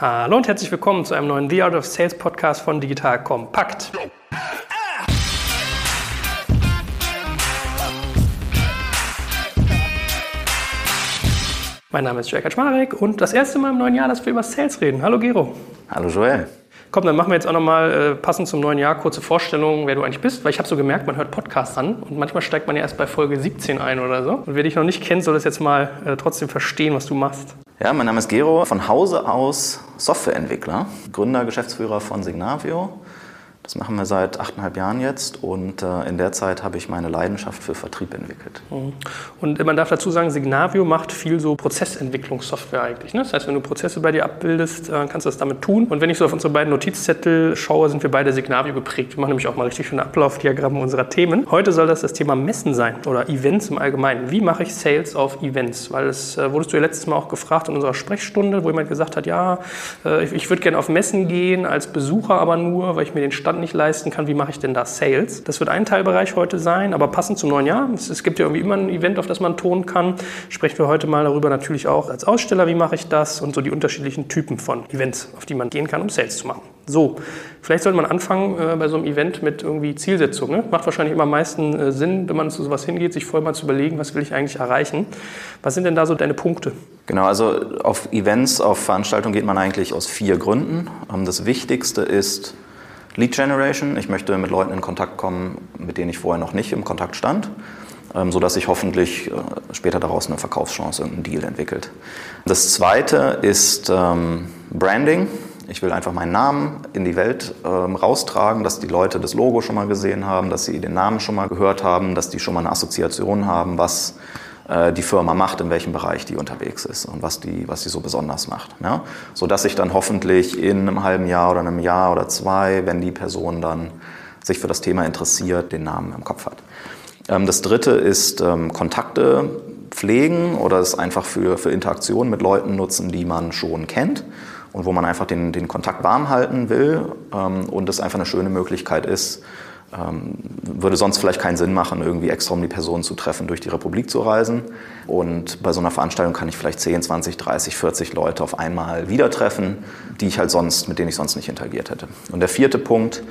Hallo und herzlich willkommen zu einem neuen The Art of Sales Podcast von Digital Kompakt. Mein Name ist Jörg Kaczmarek und das erste Mal im neuen Jahr, dass wir über Sales reden. Hallo Gero. Hallo Joel. Komm, dann machen wir jetzt auch nochmal äh, passend zum neuen Jahr kurze Vorstellungen, wer du eigentlich bist, weil ich habe so gemerkt, man hört Podcasts an und manchmal steigt man ja erst bei Folge 17 ein oder so. Und wer dich noch nicht kennt, soll das jetzt mal äh, trotzdem verstehen, was du machst. Ja, mein Name ist Gero, von Hause aus Softwareentwickler, Gründer, Geschäftsführer von Signavio das machen wir seit achteinhalb Jahren jetzt und äh, in der Zeit habe ich meine Leidenschaft für Vertrieb entwickelt. Mhm. Und man darf dazu sagen, Signavio macht viel so Prozessentwicklungssoftware eigentlich. Ne? Das heißt, wenn du Prozesse bei dir abbildest, äh, kannst du das damit tun. Und wenn ich so auf unsere beiden Notizzettel schaue, sind wir beide Signavio geprägt. Wir machen nämlich auch mal richtig schöne Ablaufdiagramme unserer Themen. Heute soll das das Thema Messen sein oder Events im Allgemeinen. Wie mache ich Sales auf Events? Weil das äh, wurdest du ja letztes Mal auch gefragt in unserer Sprechstunde, wo jemand gesagt hat, ja, äh, ich, ich würde gerne auf Messen gehen als Besucher, aber nur, weil ich mir den Stand nicht leisten kann, wie mache ich denn da Sales? Das wird ein Teilbereich heute sein, aber passend zum neuen Jahr. Es, gibt ja irgendwie immer ein Event, auf das man tonen kann. Sprechen wir heute mal darüber natürlich auch als Aussteller, wie mache ich das und so die unterschiedlichen Typen von Events, auf die man gehen kann, um Sales zu machen. So, vielleicht sollte man anfangen äh, bei so einem Event mit irgendwie Zielsetzung. Ne? Macht wahrscheinlich immer am meisten äh, Sinn, wenn man zu sowas hingeht, sich vorher mal zu überlegen, was will ich eigentlich erreichen. Was sind denn da so deine Punkte? Genau, also auf Events, auf Veranstaltungen geht man eigentlich aus vier Gründen. Ähm, das Wichtigste ist, Lead Generation. Ich möchte mit Leuten in Kontakt kommen, mit denen ich vorher noch nicht im Kontakt stand, ähm, sodass sich hoffentlich äh, später daraus eine Verkaufschance, irgendein Deal entwickelt. Das zweite ist ähm, Branding. Ich will einfach meinen Namen in die Welt ähm, raustragen, dass die Leute das Logo schon mal gesehen haben, dass sie den Namen schon mal gehört haben, dass die schon mal eine Assoziation haben, was die Firma macht, in welchem Bereich die unterwegs ist und was die, was die so besonders macht. Ja? Sodass ich dann hoffentlich in einem halben Jahr oder einem Jahr oder zwei, wenn die Person dann sich für das Thema interessiert, den Namen im Kopf hat. Ähm, das dritte ist ähm, Kontakte pflegen oder es einfach für, für Interaktionen mit Leuten nutzen, die man schon kennt und wo man einfach den, den Kontakt warm halten will ähm, und es einfach eine schöne Möglichkeit ist, ähm, würde sonst vielleicht keinen Sinn machen, irgendwie extra um die Person zu treffen, durch die Republik zu reisen. Und bei so einer Veranstaltung kann ich vielleicht 10, 20, 30, 40 Leute auf einmal wieder treffen, die ich halt sonst, mit denen ich sonst nicht interagiert hätte. Und der vierte Punkt,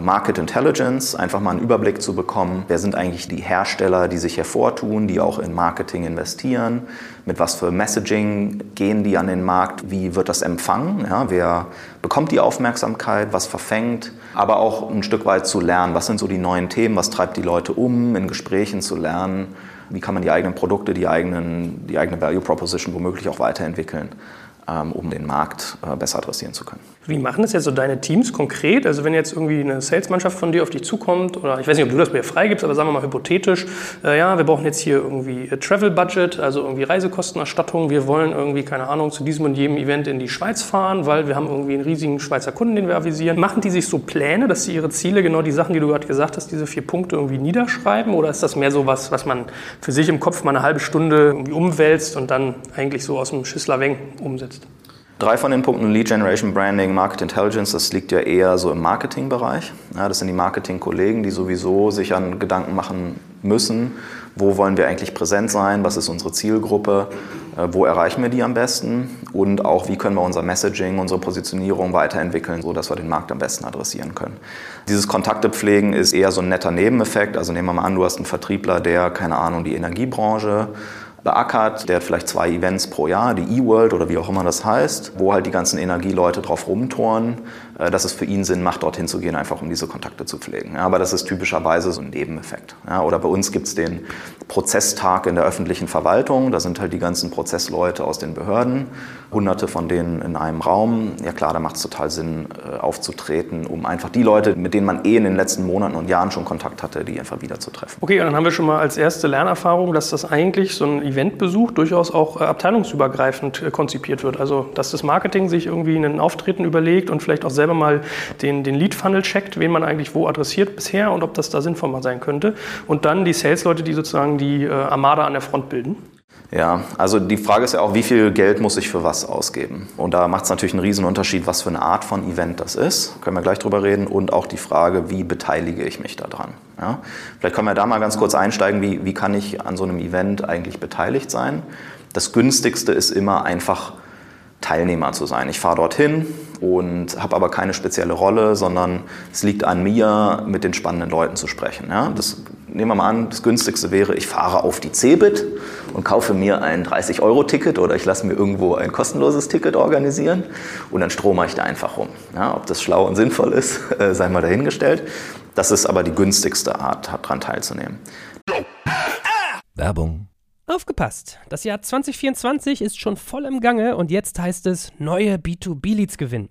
Market Intelligence, einfach mal einen Überblick zu bekommen, wer sind eigentlich die Hersteller, die sich hervortun, die auch in Marketing investieren, mit was für Messaging gehen die an den Markt, wie wird das empfangen, ja, wer bekommt die Aufmerksamkeit, was verfängt, aber auch ein Stück weit zu lernen, was sind so die neuen Themen, was treibt die Leute um, in Gesprächen zu lernen, wie kann man die eigenen Produkte, die, eigenen, die eigene Value Proposition womöglich auch weiterentwickeln. Ähm, um den Markt äh, besser adressieren zu können. Wie machen das jetzt so deine Teams konkret? Also wenn jetzt irgendwie eine Salesmannschaft von dir auf dich zukommt, oder ich weiß nicht, ob du das mir freigibst, aber sagen wir mal hypothetisch, äh, ja, wir brauchen jetzt hier irgendwie Travel Budget, also irgendwie Reisekostenerstattung, wir wollen irgendwie, keine Ahnung, zu diesem und jedem Event in die Schweiz fahren, weil wir haben irgendwie einen riesigen Schweizer Kunden, den wir avisieren. Machen die sich so Pläne, dass sie ihre Ziele, genau die Sachen, die du gerade gesagt hast, diese vier Punkte irgendwie niederschreiben? Oder ist das mehr so was, was man für sich im Kopf mal eine halbe Stunde irgendwie umwälzt und dann eigentlich so aus dem Schüssler umsetzt? Drei von den Punkten, Lead Generation, Branding, Market Intelligence, das liegt ja eher so im Marketingbereich. Ja, das sind die Marketingkollegen, die sowieso sich an Gedanken machen müssen, wo wollen wir eigentlich präsent sein, was ist unsere Zielgruppe, äh, wo erreichen wir die am besten und auch wie können wir unser Messaging, unsere Positionierung weiterentwickeln, sodass wir den Markt am besten adressieren können. Dieses Kontakte pflegen ist eher so ein netter Nebeneffekt. Also nehmen wir mal an, du hast einen Vertriebler, der, keine Ahnung, die Energiebranche beackert. Der hat vielleicht zwei Events pro Jahr, die E-World oder wie auch immer das heißt, wo halt die ganzen Energieleute drauf rumtoren, äh, dass es für ihn Sinn macht, dorthin zu gehen, einfach um diese Kontakte zu pflegen. Aber das ist typischerweise so ein Nebeneffekt. Oder bei uns gibt es den Prozesstag in der öffentlichen Verwaltung. Da sind halt die ganzen Prozessleute aus den Behörden, hunderte von denen in einem Raum. Ja klar, da macht es total Sinn, äh, aufzutreten, um einfach die Leute, mit denen man eh in den letzten Monaten und Jahren schon Kontakt hatte, die einfach wieder zu treffen. Okay, und dann haben wir schon mal als erste Lernerfahrung, dass das eigentlich so ein Eventbesuch durchaus auch äh, abteilungsübergreifend äh, konzipiert wird. Also, dass das Marketing sich irgendwie einen Auftreten überlegt und vielleicht auch selber mal den, den Lead-Funnel checkt, wen man eigentlich wo adressiert bisher und ob das da sinnvoll sein könnte. Und dann die Sales-Leute, die sozusagen die Armada an der Front bilden. Ja, also die Frage ist ja auch, wie viel Geld muss ich für was ausgeben? Und da macht es natürlich einen riesen Unterschied, was für eine Art von Event das ist. Können wir gleich drüber reden. Und auch die Frage, wie beteilige ich mich daran? Ja? Vielleicht können wir da mal ganz kurz einsteigen, wie, wie kann ich an so einem Event eigentlich beteiligt sein? Das günstigste ist immer einfach Teilnehmer zu sein. Ich fahre dorthin und habe aber keine spezielle Rolle, sondern es liegt an mir, mit den spannenden Leuten zu sprechen. Ja, das, nehmen wir mal an, das günstigste wäre, ich fahre auf die Cebit und kaufe mir ein 30-Euro-Ticket oder ich lasse mir irgendwo ein kostenloses Ticket organisieren und dann strome ich da einfach rum. Ja, ob das schlau und sinnvoll ist, äh, sei mal dahingestellt. Das ist aber die günstigste Art, daran teilzunehmen. Werbung Aufgepasst! Das Jahr 2024 ist schon voll im Gange und jetzt heißt es neue B2B-Leads gewinnen.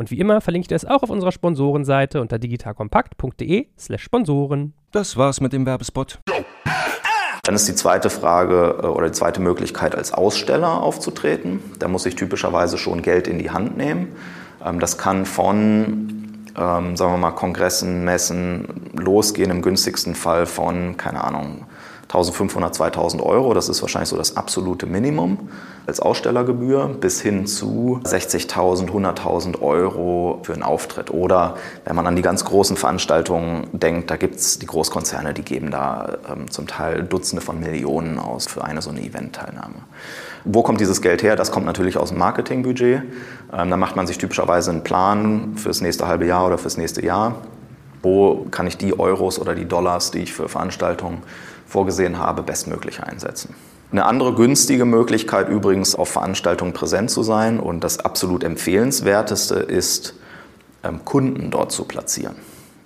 Und wie immer verlinke ich dir es auch auf unserer Sponsorenseite unter digitalkompakt.de/slash Sponsoren. Das war's mit dem Werbespot. Dann ist die zweite Frage äh, oder die zweite Möglichkeit, als Aussteller aufzutreten. Da muss ich typischerweise schon Geld in die Hand nehmen. Ähm, das kann von, ähm, sagen wir mal, Kongressen, Messen losgehen, im günstigsten Fall von, keine Ahnung, 1500, 2000 Euro. Das ist wahrscheinlich so das absolute Minimum als Ausstellergebühr bis hin zu 60.000, 100.000 Euro für einen Auftritt. Oder wenn man an die ganz großen Veranstaltungen denkt, da gibt es die Großkonzerne, die geben da ähm, zum Teil Dutzende von Millionen aus für eine so eine Eventteilnahme. Wo kommt dieses Geld her? Das kommt natürlich aus dem Marketingbudget. Ähm, da macht man sich typischerweise einen Plan fürs nächste halbe Jahr oder fürs nächste Jahr. Wo kann ich die Euros oder die Dollars, die ich für Veranstaltungen vorgesehen habe, bestmöglich einsetzen. Eine andere günstige Möglichkeit übrigens auf Veranstaltungen präsent zu sein und das absolut empfehlenswerteste ist, ähm, Kunden dort zu platzieren.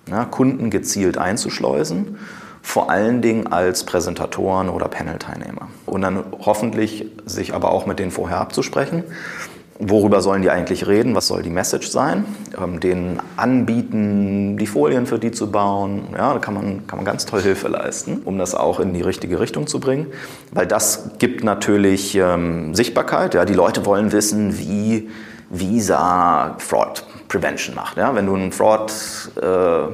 Ja, Kunden gezielt einzuschleusen, vor allen Dingen als Präsentatoren oder Panel-Teilnehmer. Und dann hoffentlich sich aber auch mit denen vorher abzusprechen Worüber sollen die eigentlich reden? Was soll die Message sein? Ähm, denen anbieten, die Folien für die zu bauen. Ja, da kann man, kann man ganz toll Hilfe leisten, um das auch in die richtige Richtung zu bringen. Weil das gibt natürlich ähm, Sichtbarkeit. Ja, die Leute wollen wissen, wie Visa Fraud Prevention macht. Ja, wenn du ein Fraud äh,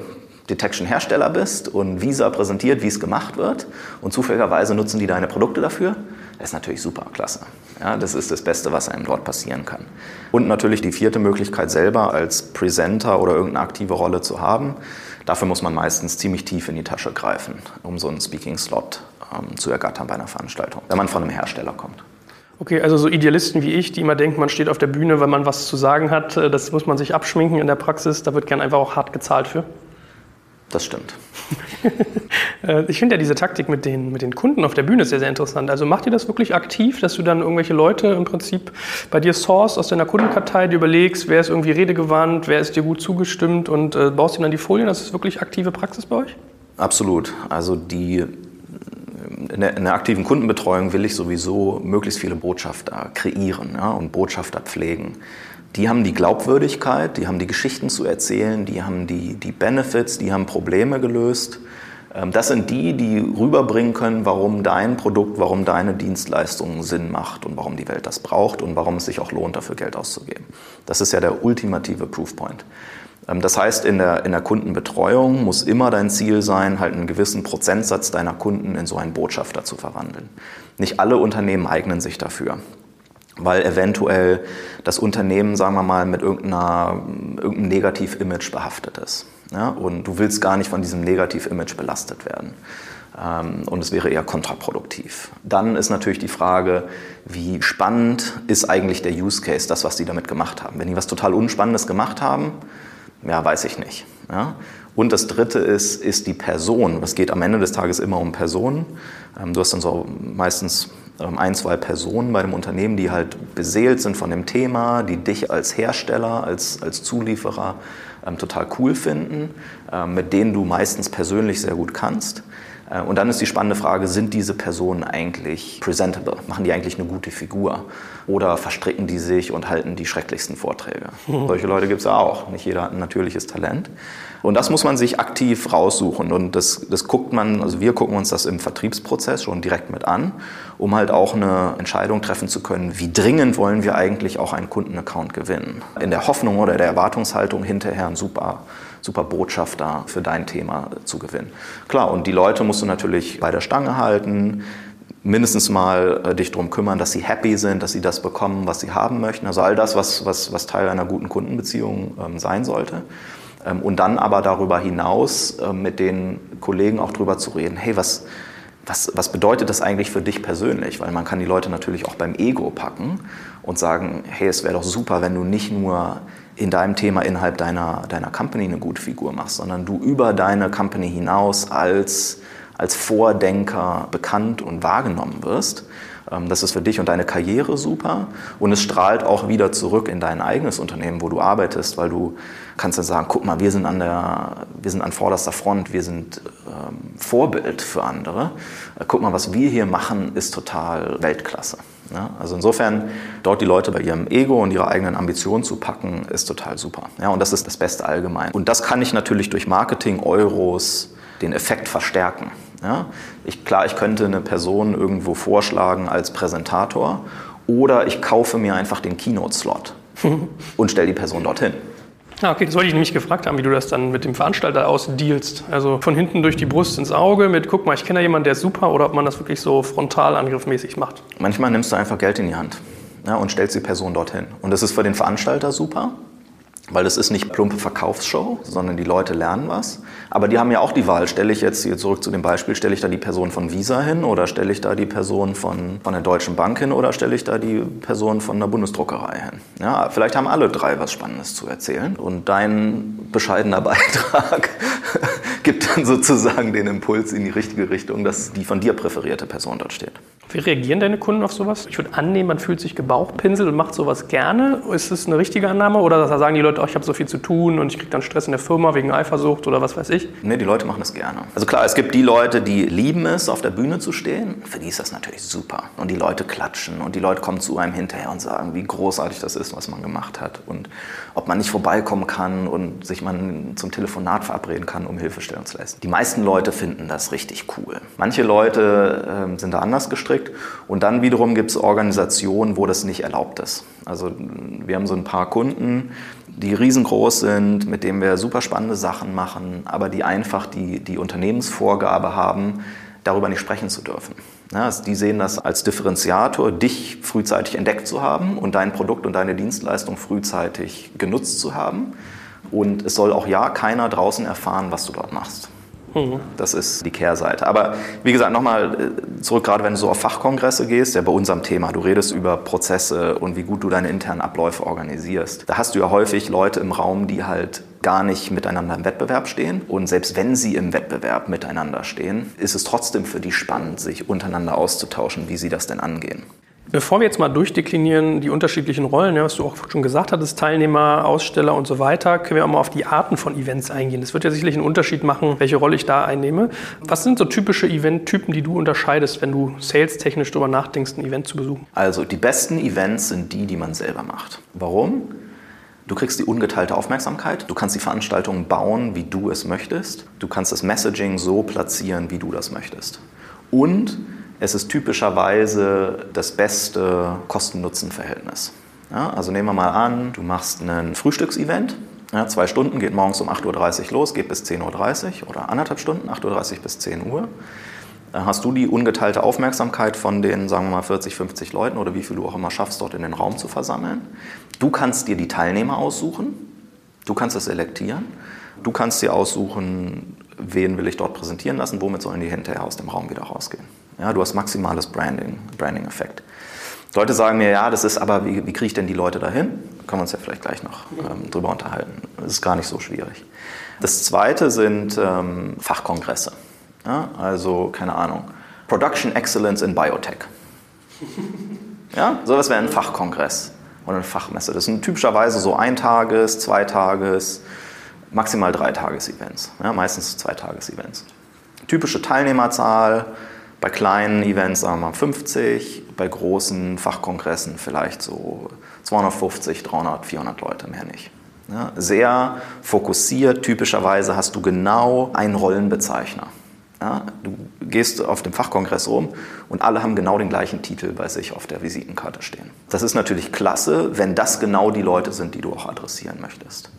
Detection Hersteller bist und Visa präsentiert, wie es gemacht wird und zufälligerweise nutzen die deine Produkte dafür, das ist natürlich super, klasse. Ja, das ist das Beste, was einem dort passieren kann. Und natürlich die vierte Möglichkeit selber als Presenter oder irgendeine aktive Rolle zu haben. Dafür muss man meistens ziemlich tief in die Tasche greifen, um so einen Speaking-Slot ähm, zu ergattern bei einer Veranstaltung, wenn man von einem Hersteller kommt. Okay, also so Idealisten wie ich, die immer denken, man steht auf der Bühne, wenn man was zu sagen hat, äh, das muss man sich abschminken in der Praxis, da wird gern einfach auch hart gezahlt für. Das stimmt. Äh, ich finde ja diese Taktik mit den, mit den Kunden auf der Bühne sehr, sehr interessant. Also macht ihr das wirklich aktiv, dass du dann irgendwelche Leute im Prinzip bei dir source aus deiner Kundenkartei, die überlegst, wer ist irgendwie redegewandt, wer ist dir gut zugestimmt und äh, baust ihm dann die Folien? Das ist wirklich aktive Praxis bei euch? Absolut. Also die in der, in der, aktiven Kundenbetreuung will ich sowieso möglichst viele Botschafter kreieren ja, und Botschafter pflegen die haben die Glaubwürdigkeit, die haben die Geschichten zu erzählen, die haben die, die Benefits, die haben Probleme gelöst. Ähm, das sind die, die rüberbringen können, warum dein Produkt, warum deine Dienstleistung Sinn macht und warum die Welt das braucht und warum es sich auch lohnt, dafür Geld auszugeben. Das ist ja der ultimative Proofpoint. Ähm, das heißt, in der, in der Kundenbetreuung muss immer dein Ziel sein, halt einen gewissen Prozentsatz deiner Kunden in so einen Botschafter zu verwandeln. Nicht alle Unternehmen eignen sich dafür weil eventuell das Unternehmen, sagen wir mal, mit irgendeinem Negativ-Image behaftet ist. Ja? Und du willst gar nicht von diesem Negativ-Image belastet werden. Ähm, und es wäre eher kontraproduktiv. Dann ist natürlich die Frage, wie spannend ist eigentlich der Use Case, das, was die damit gemacht haben. Wenn die was total Unspannendes gemacht haben, ja, weiß ich nicht. Ja? Und das Dritte ist, ist die Person. Es geht am Ende des Tages immer um Personen. Ähm, du hast dann so meistens ein, zwei Personen bei dem Unternehmen, die halt beseelt sind von dem Thema, die dich als Hersteller, als, als Zulieferer ähm, total cool finden, äh, mit denen du meistens persönlich sehr gut kannst. Äh, und dann ist die spannende Frage, sind diese Personen eigentlich presentable? Machen die eigentlich eine gute Figur? Oder verstricken die sich und halten die schrecklichsten Vorträge? Solche Leute gibt es ja auch. Nicht jeder hat ein natürliches Talent. Und das muss man sich aktiv raussuchen. Und das, das guckt man, also wir gucken uns das im Vertriebsprozess schon direkt mit an, um halt auch eine Entscheidung treffen zu können, wie dringend wollen wir eigentlich auch einen Kundenaccount gewinnen. In der Hoffnung oder der Erwartungshaltung hinterher ein super super Botschafter für dein Thema zu gewinnen. Klar, und die Leute musst du natürlich bei der Stange halten, mindestens mal äh, dich darum kümmern, dass sie happy sind, dass sie das bekommen, was sie haben möchten. Also all das, was, was, was Teil einer guten Kundenbeziehung ähm, sein sollte. Ähm, und dann aber darüber hinaus äh, mit den Kollegen auch drüber zu reden, hey, was, was, was bedeutet das eigentlich für dich persönlich? Weil man kann die Leute natürlich auch beim Ego packen und sagen, hey, es wäre doch super, wenn du nicht nur in deinem Thema innerhalb deiner, deiner Company eine gute Figur machst, sondern du über deine Company hinaus als, als Vordenker bekannt und wahrgenommen wirst. Ähm, das ist für dich und deine Karriere super und es strahlt auch wieder zurück in dein eigenes Unternehmen, wo du arbeitest, weil du kannst dann sagen, guck mal, wir sind an, der, wir sind an vorderster Front, wir sind ähm, Vorbild für andere. Äh, guck mal, was wir hier machen, ist total Weltklasse. Ja, also insofern, dort die Leute bei ihrem Ego und ihrer eigenen Ambition zu packen, ist total super. Ja, und das ist das Beste allgemein. Und das kann ich natürlich durch Marketing, Euros, den Effekt verstärken. Ja, ich, klar, ich könnte eine Person irgendwo vorschlagen als Präsentator oder ich kaufe mir einfach den Keynote-Slot und stelle die Person dorthin. Ah, okay, das wollte ich nämlich gefragt haben, wie du das dann mit dem Veranstalter ausdealst. Also von hinten durch die Brust ins Auge mit, guck mal, ich kenne da jemanden, der ist super, oder ob man das wirklich so frontalangriffmäßig macht. Manchmal nimmst du einfach Geld in die Hand ja, und stellst die Person dorthin. Und das ist für den Veranstalter super, weil das ist nicht plumpe Verkaufsshow, sondern die Leute lernen was. Aber die haben ja auch die Wahl, stelle ich jetzt hier zurück zu dem Beispiel, stelle ich da die Person von Visa hin oder stelle ich da die Person von, von der Deutschen Bank hin oder stelle ich da die Person von der Bundesdruckerei hin. Ja, vielleicht haben alle drei was Spannendes zu erzählen und dein bescheidener Beitrag gibt dann sozusagen den Impuls in die richtige Richtung, dass die von dir präferierte Person dort steht. Wie reagieren deine Kunden auf sowas? Ich würde annehmen, man fühlt sich gebauchpinselt und macht sowas gerne. Ist das eine richtige Annahme oder sagen die Leute, oh, ich habe so viel zu tun und ich kriege dann Stress in der Firma wegen Eifersucht oder was weiß ich? Nee, die Leute machen das gerne. Also klar, es gibt die Leute, die lieben es, auf der Bühne zu stehen. Für die ist das natürlich super. Und die Leute klatschen und die Leute kommen zu einem hinterher und sagen, wie großartig das ist, was man gemacht hat und ob man nicht vorbeikommen kann und sich man zum Telefonat verabreden kann, um Hilfestellung zu leisten. Die meisten Leute finden das richtig cool. Manche Leute äh, sind da anders gestrickt kriegt. Und dann wiederum gibt es Organisationen, wo das nicht erlaubt ist. Also wir haben so ein paar Kunden, die riesengroß sind, mit denen wir super spannende Sachen machen, aber die einfach die, die Unternehmensvorgabe haben, darüber nicht sprechen zu dürfen. Ja, also die sehen das als Differenziator, dich frühzeitig entdeckt zu haben und dein Produkt und deine Dienstleistung frühzeitig genutzt zu haben. Und es soll auch ja keiner draußen erfahren, was du dort machst. Mhm. Das ist die Kehrseite. Aber wie gesagt, nochmal äh, zurück, gerade wenn du so auf Fachkongresse gehst, ja bei unserem Thema, du redest über Prozesse und wie gut du deine internen Abläufe organisierst. Da hast du ja häufig Leute im Raum, die halt gar nicht miteinander im Wettbewerb stehen. Und selbst wenn sie im Wettbewerb miteinander stehen, ist es trotzdem für die spannend, sich untereinander auszutauschen, wie sie das denn angehen. Bevor wir jetzt mal durchdeklinieren, die unterschiedlichen Rollen, ja, was du auch schon gesagt hattest, Teilnehmer, Aussteller und so weiter, können wir auch mal auf die Arten von Events eingehen. Das wird ja sicherlich einen Unterschied machen, welche Rolle ich da einnehme. Was sind so typische Eventtypen, die du unterscheidest, wenn du salestechnisch darüber nachdenkst, ein Event zu besuchen? Also die besten Events sind die, die man selber macht. Warum? Du kriegst die ungeteilte Aufmerksamkeit. Du kannst die Veranstaltung bauen, wie du es möchtest. Du kannst das Messaging so platzieren, wie du das möchtest. Und es ist typischerweise das beste Kosten-Nutzen-Verhältnis. Ja, also nehmen wir mal an, du machst ein Frühstücksevent. Ja, zwei Stunden geht morgens um 8.30 Uhr los, geht bis 10.30 Uhr oder anderthalb Stunden, 8.30 Uhr bis 10 Uhr. Dann hast du die ungeteilte Aufmerksamkeit von den, sagen wir mal, 40, 50 Leuten oder wie viel du auch immer schaffst, dort in den Raum zu versammeln. Du kannst dir die Teilnehmer aussuchen, du kannst es selektieren, du kannst dir aussuchen, wen will ich dort präsentieren lassen, womit sollen die hinterher aus dem Raum wieder rausgehen. Ja, du hast maximales Branding, Branding-Effekt. Leute sagen mir, ja, das ist aber, wie, wie kriege ich denn die Leute dahin? Da können wir uns ja vielleicht gleich noch ähm, drüber unterhalten. Das ist gar nicht so schwierig. Das zweite sind ähm, Fachkongresse. Ja, also, keine Ahnung, Production Excellence in Biotech. Ja, sowas wäre ein Fachkongress oder eine Fachmesse. Das sind typischerweise so Eintages-, Zweitages-, maximal drei Tages-Events, ja, meistens zwei Tages-Events. Typische Teilnehmerzahl bei kleinen Events sagen wir mal 50, bei großen Fachkongressen vielleicht so 250, 300, 400 Leute, mehr nicht. Ja, sehr fokussiert, typischerweise hast du genau einen Rollenbezeichner. Ja, du gehst auf dem Fachkongress rum und alle haben genau den gleichen Titel bei sich auf der Visitenkarte stehen. Das ist natürlich klasse, wenn das genau die Leute sind, die du auch adressieren möchtest.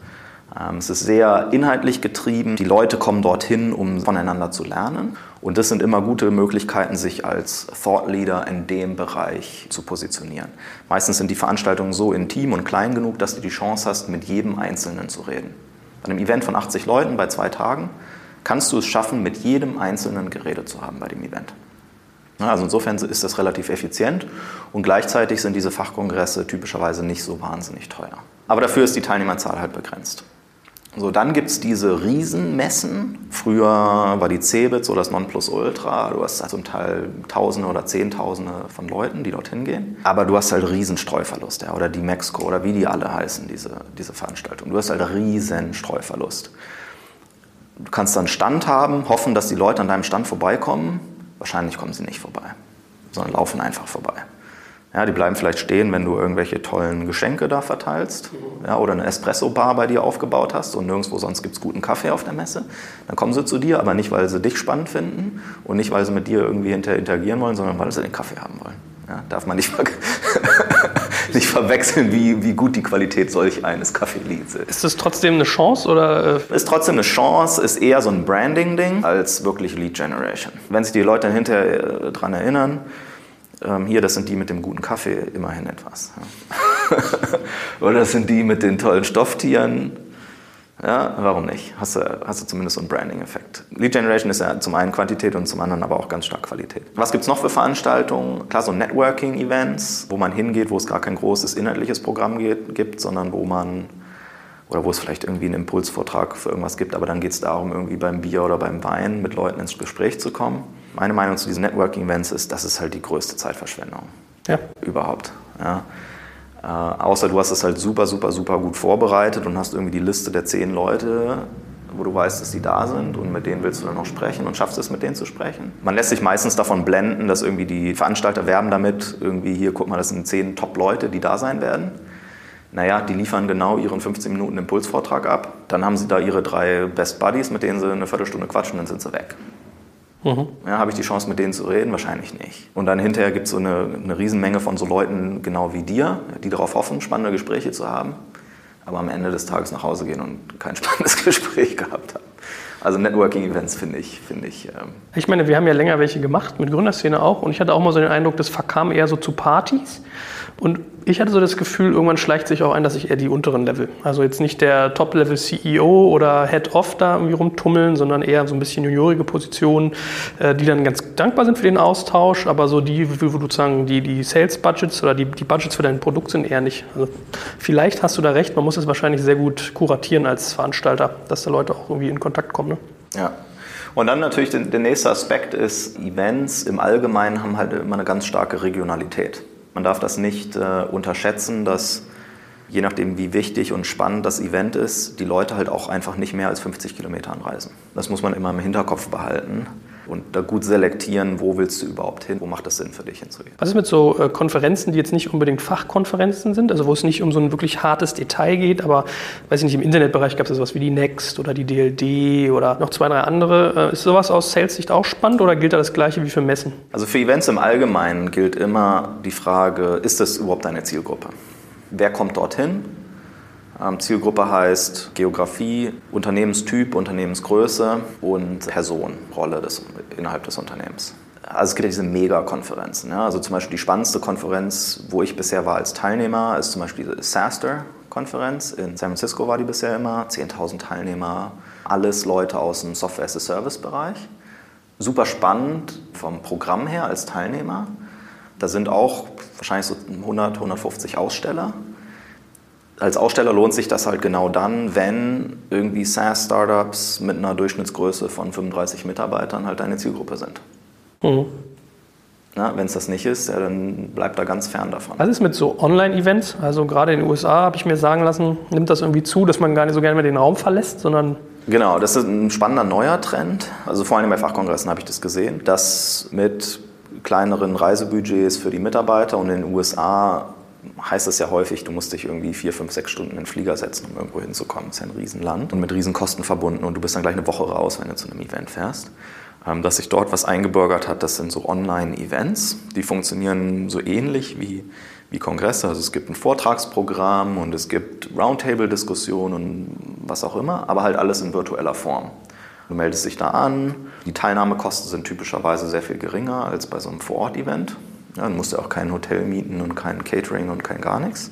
Ähm, es ist sehr inhaltlich getrieben. Die Leute kommen dorthin, um voneinander zu lernen. Und das sind immer gute Möglichkeiten, sich als Thought Leader in dem Bereich zu positionieren. Meistens sind die Veranstaltungen so intim und klein genug, dass du die Chance hast, mit jedem Einzelnen zu reden. Bei einem Event von 80 Leuten bei zwei Tagen kannst du es schaffen, mit jedem Einzelnen geredet zu haben bei dem Event. Also insofern ist das relativ effizient und gleichzeitig sind diese Fachkongresse typischerweise nicht so wahnsinnig teuer. Aber dafür ist die Teilnehmerzahl halt begrenzt. So, dann gibt es diese Riesenmessen. Früher war die Cebit so das Nonplusultra. Du hast zum Teil Tausende oder Zehntausende von Leuten, die dorthin gehen. Aber du hast halt Riesenstreuverlust. Ja, oder die Mexiko oder wie die alle heißen, diese, diese Veranstaltung. Du hast halt riesen Streuverlust. Du kannst dann Stand haben, hoffen, dass die Leute an deinem Stand vorbeikommen. Wahrscheinlich kommen sie nicht vorbei, sondern laufen einfach vorbei. Ja, die bleiben vielleicht stehen, wenn du irgendwelche tollen Geschenke da verteilst ja, oder eine Espresso-Bar bei dir aufgebaut hast und nirgendwo sonst gibt es guten Kaffee auf der Messe. Dann kommen sie zu dir, aber nicht, weil sie dich spannend finden und nicht, weil sie mit dir irgendwie hinter interagieren wollen, sondern weil sie den Kaffee haben wollen. Ja, darf man nicht, ver nicht verwechseln, wie, wie gut die Qualität solch eines Kaffeelieds ist. Ist das trotzdem eine Chance? Oder? Äh? Ist trotzdem eine Chance, ist eher so ein Branding-Ding als wirklich Lead Generation. Wenn sich die Leute dann hinterher äh, daran erinnern, ähm, hier, das sind die mit dem guten Kaffee, immerhin etwas. Ja. Oder das sind die mit den tollen Stofftieren. Ja, warum nicht? Hast du, hast du zumindest so einen Branding-Effekt. Lead Generation ist ja zum einen Quantität und zum anderen aber auch ganz stark Qualität. Was gibt es noch für Veranstaltungen? Klar, so Networking-Events, wo man hingeht, wo es gar kein großes inhaltliches Programm geht, gibt, sondern wo man oder wo es vielleicht irgendwie einen Impulsvortrag für irgendwas gibt, aber dann geht es darum, irgendwie beim Bier oder beim Wein mit Leuten ins Gespräch zu kommen. Meine Meinung zu diesen Networking-Events ist, das ist halt die größte Zeitverschwendung ja. überhaupt. Ja. Äh, außer du hast es halt super, super, super gut vorbereitet und hast irgendwie die Liste der zehn Leute, wo du weißt, dass die da sind und mit denen willst du dann noch sprechen und schaffst es, mit denen zu sprechen. Man lässt sich meistens davon blenden, dass irgendwie die Veranstalter werben damit, irgendwie hier, guck mal, das sind zehn Top-Leute, die da sein werden naja, die liefern genau ihren 15 Minuten Impulsvortrag ab. Dann haben sie da ihre drei Best Buddies, mit denen sie eine Viertelstunde quatschen, dann sind sie weg. Mhm. Ja, Habe ich die Chance, mit denen zu reden? Wahrscheinlich nicht. Und dann hinterher gibt es so eine, eine Riesenmenge von so Leuten genau wie dir, die darauf hoffen, spannende Gespräche zu haben, aber am Ende des Tages nach Hause gehen und kein spannendes Gespräch gehabt haben. Also Networking-Events finde ich, finde ich. Ähm ich meine, wir haben ja länger welche gemacht, mit Gründerszene auch, und ich hatte auch mal so den Eindruck, das verkam eher so zu Partys. Und ich hatte so das Gefühl, irgendwann schleicht sich auch ein, dass ich eher die unteren Level, also jetzt nicht der Top-Level-CEO oder Head-Off da irgendwie rumtummeln, sondern eher so ein bisschen juniorige Positionen, äh, die dann ganz dankbar sind für den Austausch, aber so die, wo du sozusagen die, die Sales-Budgets oder die, die Budgets für dein Produkt sind eher nicht. Also vielleicht hast du da recht, man muss es wahrscheinlich sehr gut kuratieren als Veranstalter, dass da Leute auch irgendwie in Kontakt kommen. Ne? Ja. Und dann natürlich der, der nächste Aspekt ist, Events im Allgemeinen haben halt immer eine ganz starke Regionalität. Man darf das nicht äh, unterschätzen, dass je nachdem, wie wichtig und spannend das Event ist, die Leute halt auch einfach nicht mehr als 50 Kilometer anreisen. Das muss man immer im Hinterkopf behalten und da gut selektieren, wo willst du überhaupt hin, wo macht es Sinn für dich hinzugehen. Was ist mit so äh, Konferenzen, die jetzt nicht unbedingt Fachkonferenzen sind, also wo es nicht um so ein wirklich hartes Detail geht, aber weiß ich nicht, im Internetbereich gab es sowas wie die Next oder die DLD oder noch zwei, drei andere. Äh, ist sowas aus Sales-Sicht auch spannend oder gilt da das Gleiche wie für Messen? Also für Events im Allgemeinen gilt immer die Frage, ist das überhaupt deine Zielgruppe? Wer kommt dorthin? Ähm, Zielgruppe heißt Geografie, Unternehmenstyp, Unternehmensgröße und Person, Rolle des, innerhalb des Unternehmens. Also es gibt ja diese Mega-Konferenzen. Ja? Also zum Beispiel die spannendste Konferenz, wo ich bisher war als Teilnehmer, ist zum Beispiel die SaaStr-Konferenz. In San Francisco war die bisher immer, 10.000 Teilnehmer, alles Leute aus dem Software-as-a-Service-Bereich. Super spannend vom Programm her als Teilnehmer. Da sind auch wahrscheinlich so 100, 150 Aussteller als Aussteller lohnt sich das halt genau dann, wenn irgendwie SaaS-Startups mit einer Durchschnittsgröße von 35 Mitarbeitern halt deine Zielgruppe sind. Mhm. Wenn es das nicht ist, ja, dann bleibt er ganz fern davon. Was ist mit so Online-Events? Also gerade in den USA habe ich mir sagen lassen, nimmt das irgendwie zu, dass man gar nicht so gerne mehr den Raum verlässt, sondern Genau, das ist ein spannender neuer Trend. Also vor allem bei Fachkongressen habe ich das gesehen, dass mit kleineren Reisebudgets für die Mitarbeiter und in den USA heißt es ja häufig, du musst dich irgendwie vier, fünf, sechs Stunden in den Flieger setzen, um irgendwo hinzukommen. Das ist ja ein Riesenland und mit Riesenkosten verbunden und du bist dann gleich eine Woche raus, wenn du zu einem Event fährst. Ähm, dass sich dort was eingebürgert hat, das sind so Online-Events. Die funktionieren so ähnlich wie, wie Kongresse. Also es gibt ein Vortragsprogramm und es gibt Roundtable-Diskussionen und was auch immer, aber halt alles in virtueller Form. Du meldest dich da an. Die Teilnahmekosten sind typischerweise sehr viel geringer als bei so einem Vorort-Event. Ja, dann musst du auch kein Hotel mieten und kein Catering und kein gar nichts.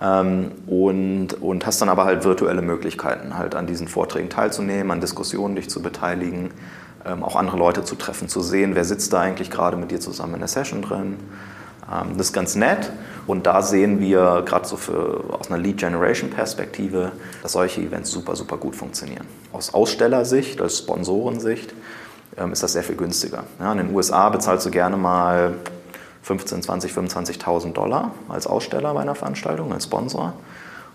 Ähm, und, und hast dann aber halt virtuelle Möglichkeiten, halt an diesen Vorträgen teilzunehmen, an Diskussionen dich zu beteiligen, ähm, auch andere Leute zu treffen, zu sehen, wer sitzt da eigentlich gerade mit dir zusammen in der Session drin. Ähm, das ist ganz nett und da sehen wir gerade so für, aus einer Lead-Generation-Perspektive, dass solche Events super, super gut funktionieren. Aus Ausstellersicht, aus Sponsorensicht ähm, ist das sehr viel günstiger. Ja, in den USA bezahlst du gerne mal 15, 20, 25.000 Dollar als Aussteller bei einer Veranstaltung, als Sponsor.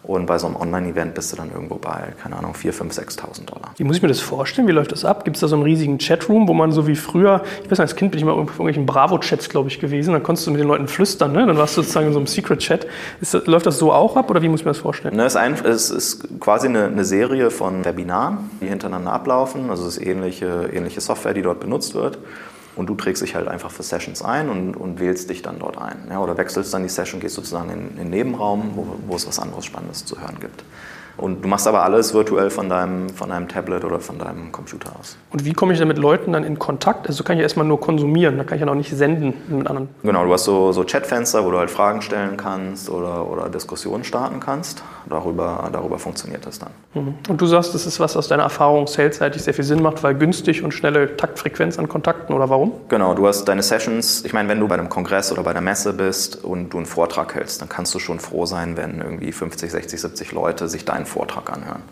Und bei so einem Online-Event bist du dann irgendwo bei, keine Ahnung, 4.000, 5.000, 6.000 Dollar. Wie muss ich mir das vorstellen? Wie läuft das ab? Gibt es da so einen riesigen Chatroom, wo man so wie früher, ich weiß nicht, als Kind bin ich mal auf irgendwelchen Bravo-Chats, glaube ich, gewesen, dann konntest du mit den Leuten flüstern, ne? dann warst du sozusagen in so einem Secret-Chat. läuft das so auch ab oder wie muss ich mir das vorstellen? Ne, es, ist ein, es ist quasi eine, eine, Serie von Webinaren, die hintereinander ablaufen. Also es ist ähnliche, ähnliche Software, die dort benutzt wird. Und du trägst dich halt einfach für Sessions ein und, und wählst dich dann dort ein. Ja, oder wechselst dann die Session, gehst sozusagen in, in den Nebenraum, wo, wo es was anderes Spannendes zu hören gibt. Und du machst aber alles virtuell von deinem, von deinem Tablet oder von deinem Computer aus. Und wie komme ich dann mit Leuten dann in Kontakt? Also kann ich erstmal nur konsumieren, da kann ich ja noch nicht senden mit anderen. Genau, du hast so, so Chatfenster, wo du halt Fragen stellen kannst oder, oder Diskussionen starten kannst. Darüber, darüber funktioniert das dann. Mhm. Und du sagst, das ist was aus deiner Erfahrung salesseitig sehr viel Sinn macht, weil günstig und schnelle Taktfrequenz an Kontakten oder warum? Genau, du hast deine Sessions, ich meine, wenn du bei einem Kongress oder bei einer Messe bist und du einen Vortrag hältst, dann kannst du schon froh sein, wenn irgendwie 50, 60, 70 Leute sich deinen Vortrag anhören.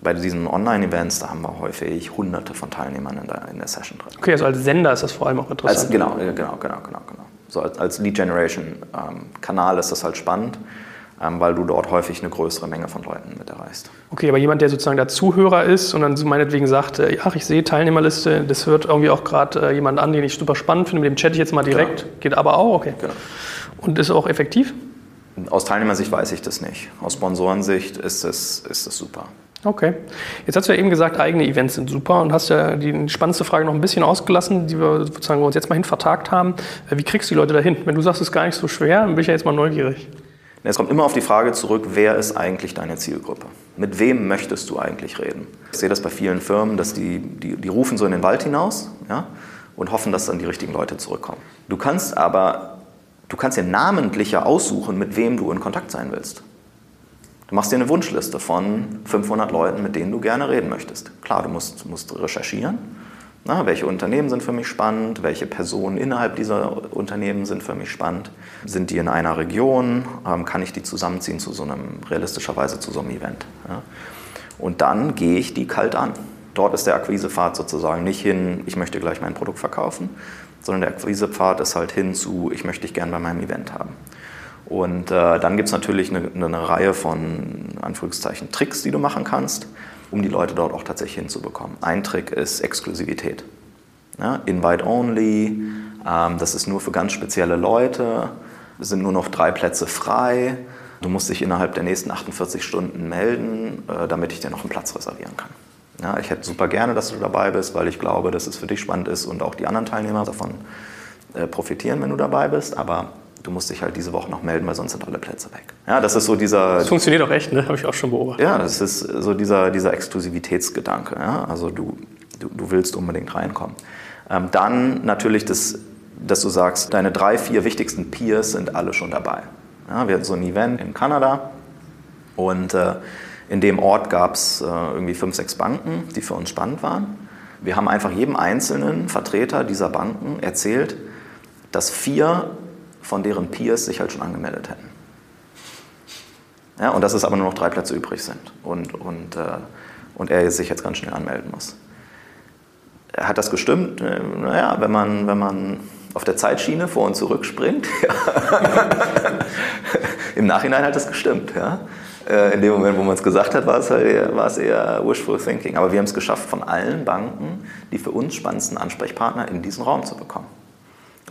Bei diesen Online-Events, da haben wir häufig hunderte von Teilnehmern in der, in der Session drin. Okay, also als Sender ist das vor allem auch interessant. Als, genau, genau, genau, genau, genau. So als, als Lead-Generation-Kanal ähm, ist das halt spannend, ähm, weil du dort häufig eine größere Menge von Leuten mit erreichst. Okay, aber jemand, der sozusagen der Zuhörer ist und dann so meinetwegen sagt, äh, ach, ich sehe Teilnehmerliste, das hört irgendwie auch gerade äh, jemand an, den ich super spannend finde, mit dem chatte ich jetzt mal direkt. Genau. Geht aber auch, okay. Genau. Und ist auch effektiv? Aus Teilnehmersicht weiß ich das nicht. Aus Sponsorensicht ist es, ist es super. Okay. Jetzt hast du ja eben gesagt, eigene Events sind super und hast ja die spannendste Frage noch ein bisschen ausgelassen, die wir sozusagen uns jetzt mal hin vertagt haben. Äh, wie kriegst du die Leute dahin? Wenn du sagst, es ist gar nicht so schwer, dann bin ich ja jetzt mal neugierig. Es kommt immer auf die Frage zurück, wer ist eigentlich deine Zielgruppe? Mit wem möchtest du eigentlich reden? Ich sehe das bei vielen Firmen, dass die, die, die rufen so in den Wald hinaus ja, und hoffen, dass dann die richtigen Leute zurückkommen. Du kannst aber, du kannst dir namentlicher aussuchen, mit wem du in Kontakt sein willst. Du machst dir eine Wunschliste von 500 Leuten, mit denen du gerne reden möchtest. Klar, du musst, musst recherchieren. Na, welche Unternehmen sind für mich spannend? Welche Personen innerhalb dieser Unternehmen sind für mich spannend? Sind die in einer Region? Ähm, kann ich die zusammenziehen zu so einem, realistischerweise zu so einem Event? Ja? Und dann gehe ich die kalt an. Dort ist der Akquisepfad sozusagen nicht hin, ich möchte gleich mein Produkt verkaufen, sondern der Akquisepfad ist halt hin zu, ich möchte dich gern bei meinem Event haben. Und äh, dann gibt es natürlich eine, eine, Reihe von Anführungszeichen Tricks, die du machen kannst, um die Leute dort auch tatsächlich hinzubekommen. Ein Trick ist Exklusivität. Ja, Invite only, ähm, das ist nur für ganz spezielle Leute, es sind nur noch drei Plätze frei. Du musst dich innerhalb der nächsten 48 Stunden melden, äh, damit ich dir noch einen Platz reservieren kann. Ja, ich hätte super gerne, dass du dabei bist, weil ich glaube, dass es für dich spannend ist und auch die anderen Teilnehmer davon äh, profitieren, wenn du dabei bist. Aber du musst dich halt diese Woche noch melden, weil sonst sind alle Plätze weg. Ja, das ist so dieser. Das funktioniert auch echt, ne? Habe ich auch schon beobachtet. Ja, das ist so dieser, dieser Exklusivitätsgedanke. Ja? Also du, du, du willst unbedingt reinkommen. Ähm, dann natürlich, das, dass du sagst, deine drei, vier wichtigsten Peers sind alle schon dabei. Ja, wir hatten so ein Event in Kanada und äh, in dem Ort gab es äh, irgendwie fünf, sechs Banken, die für uns spannend waren. Wir haben einfach jedem einzelnen Vertreter dieser Banken erzählt, dass vier von deren Peers sich halt schon angemeldet hätten. Ja, und dass es aber nur noch drei Plätze übrig sind und, und, äh, und er sich jetzt ganz schnell anmelden muss. Hat das gestimmt? Naja, wenn man, wenn man auf der Zeitschiene vor und zurück springt. Im Nachhinein hat es gestimmt. Ja. Äh, in dem Moment, wo man es gesagt hat, war es, halt eher, eher wishful thinking. Aber wir haben es geschafft, von allen Banken die für uns spannendsten Ansprechpartner in diesen Raum zu bekommen.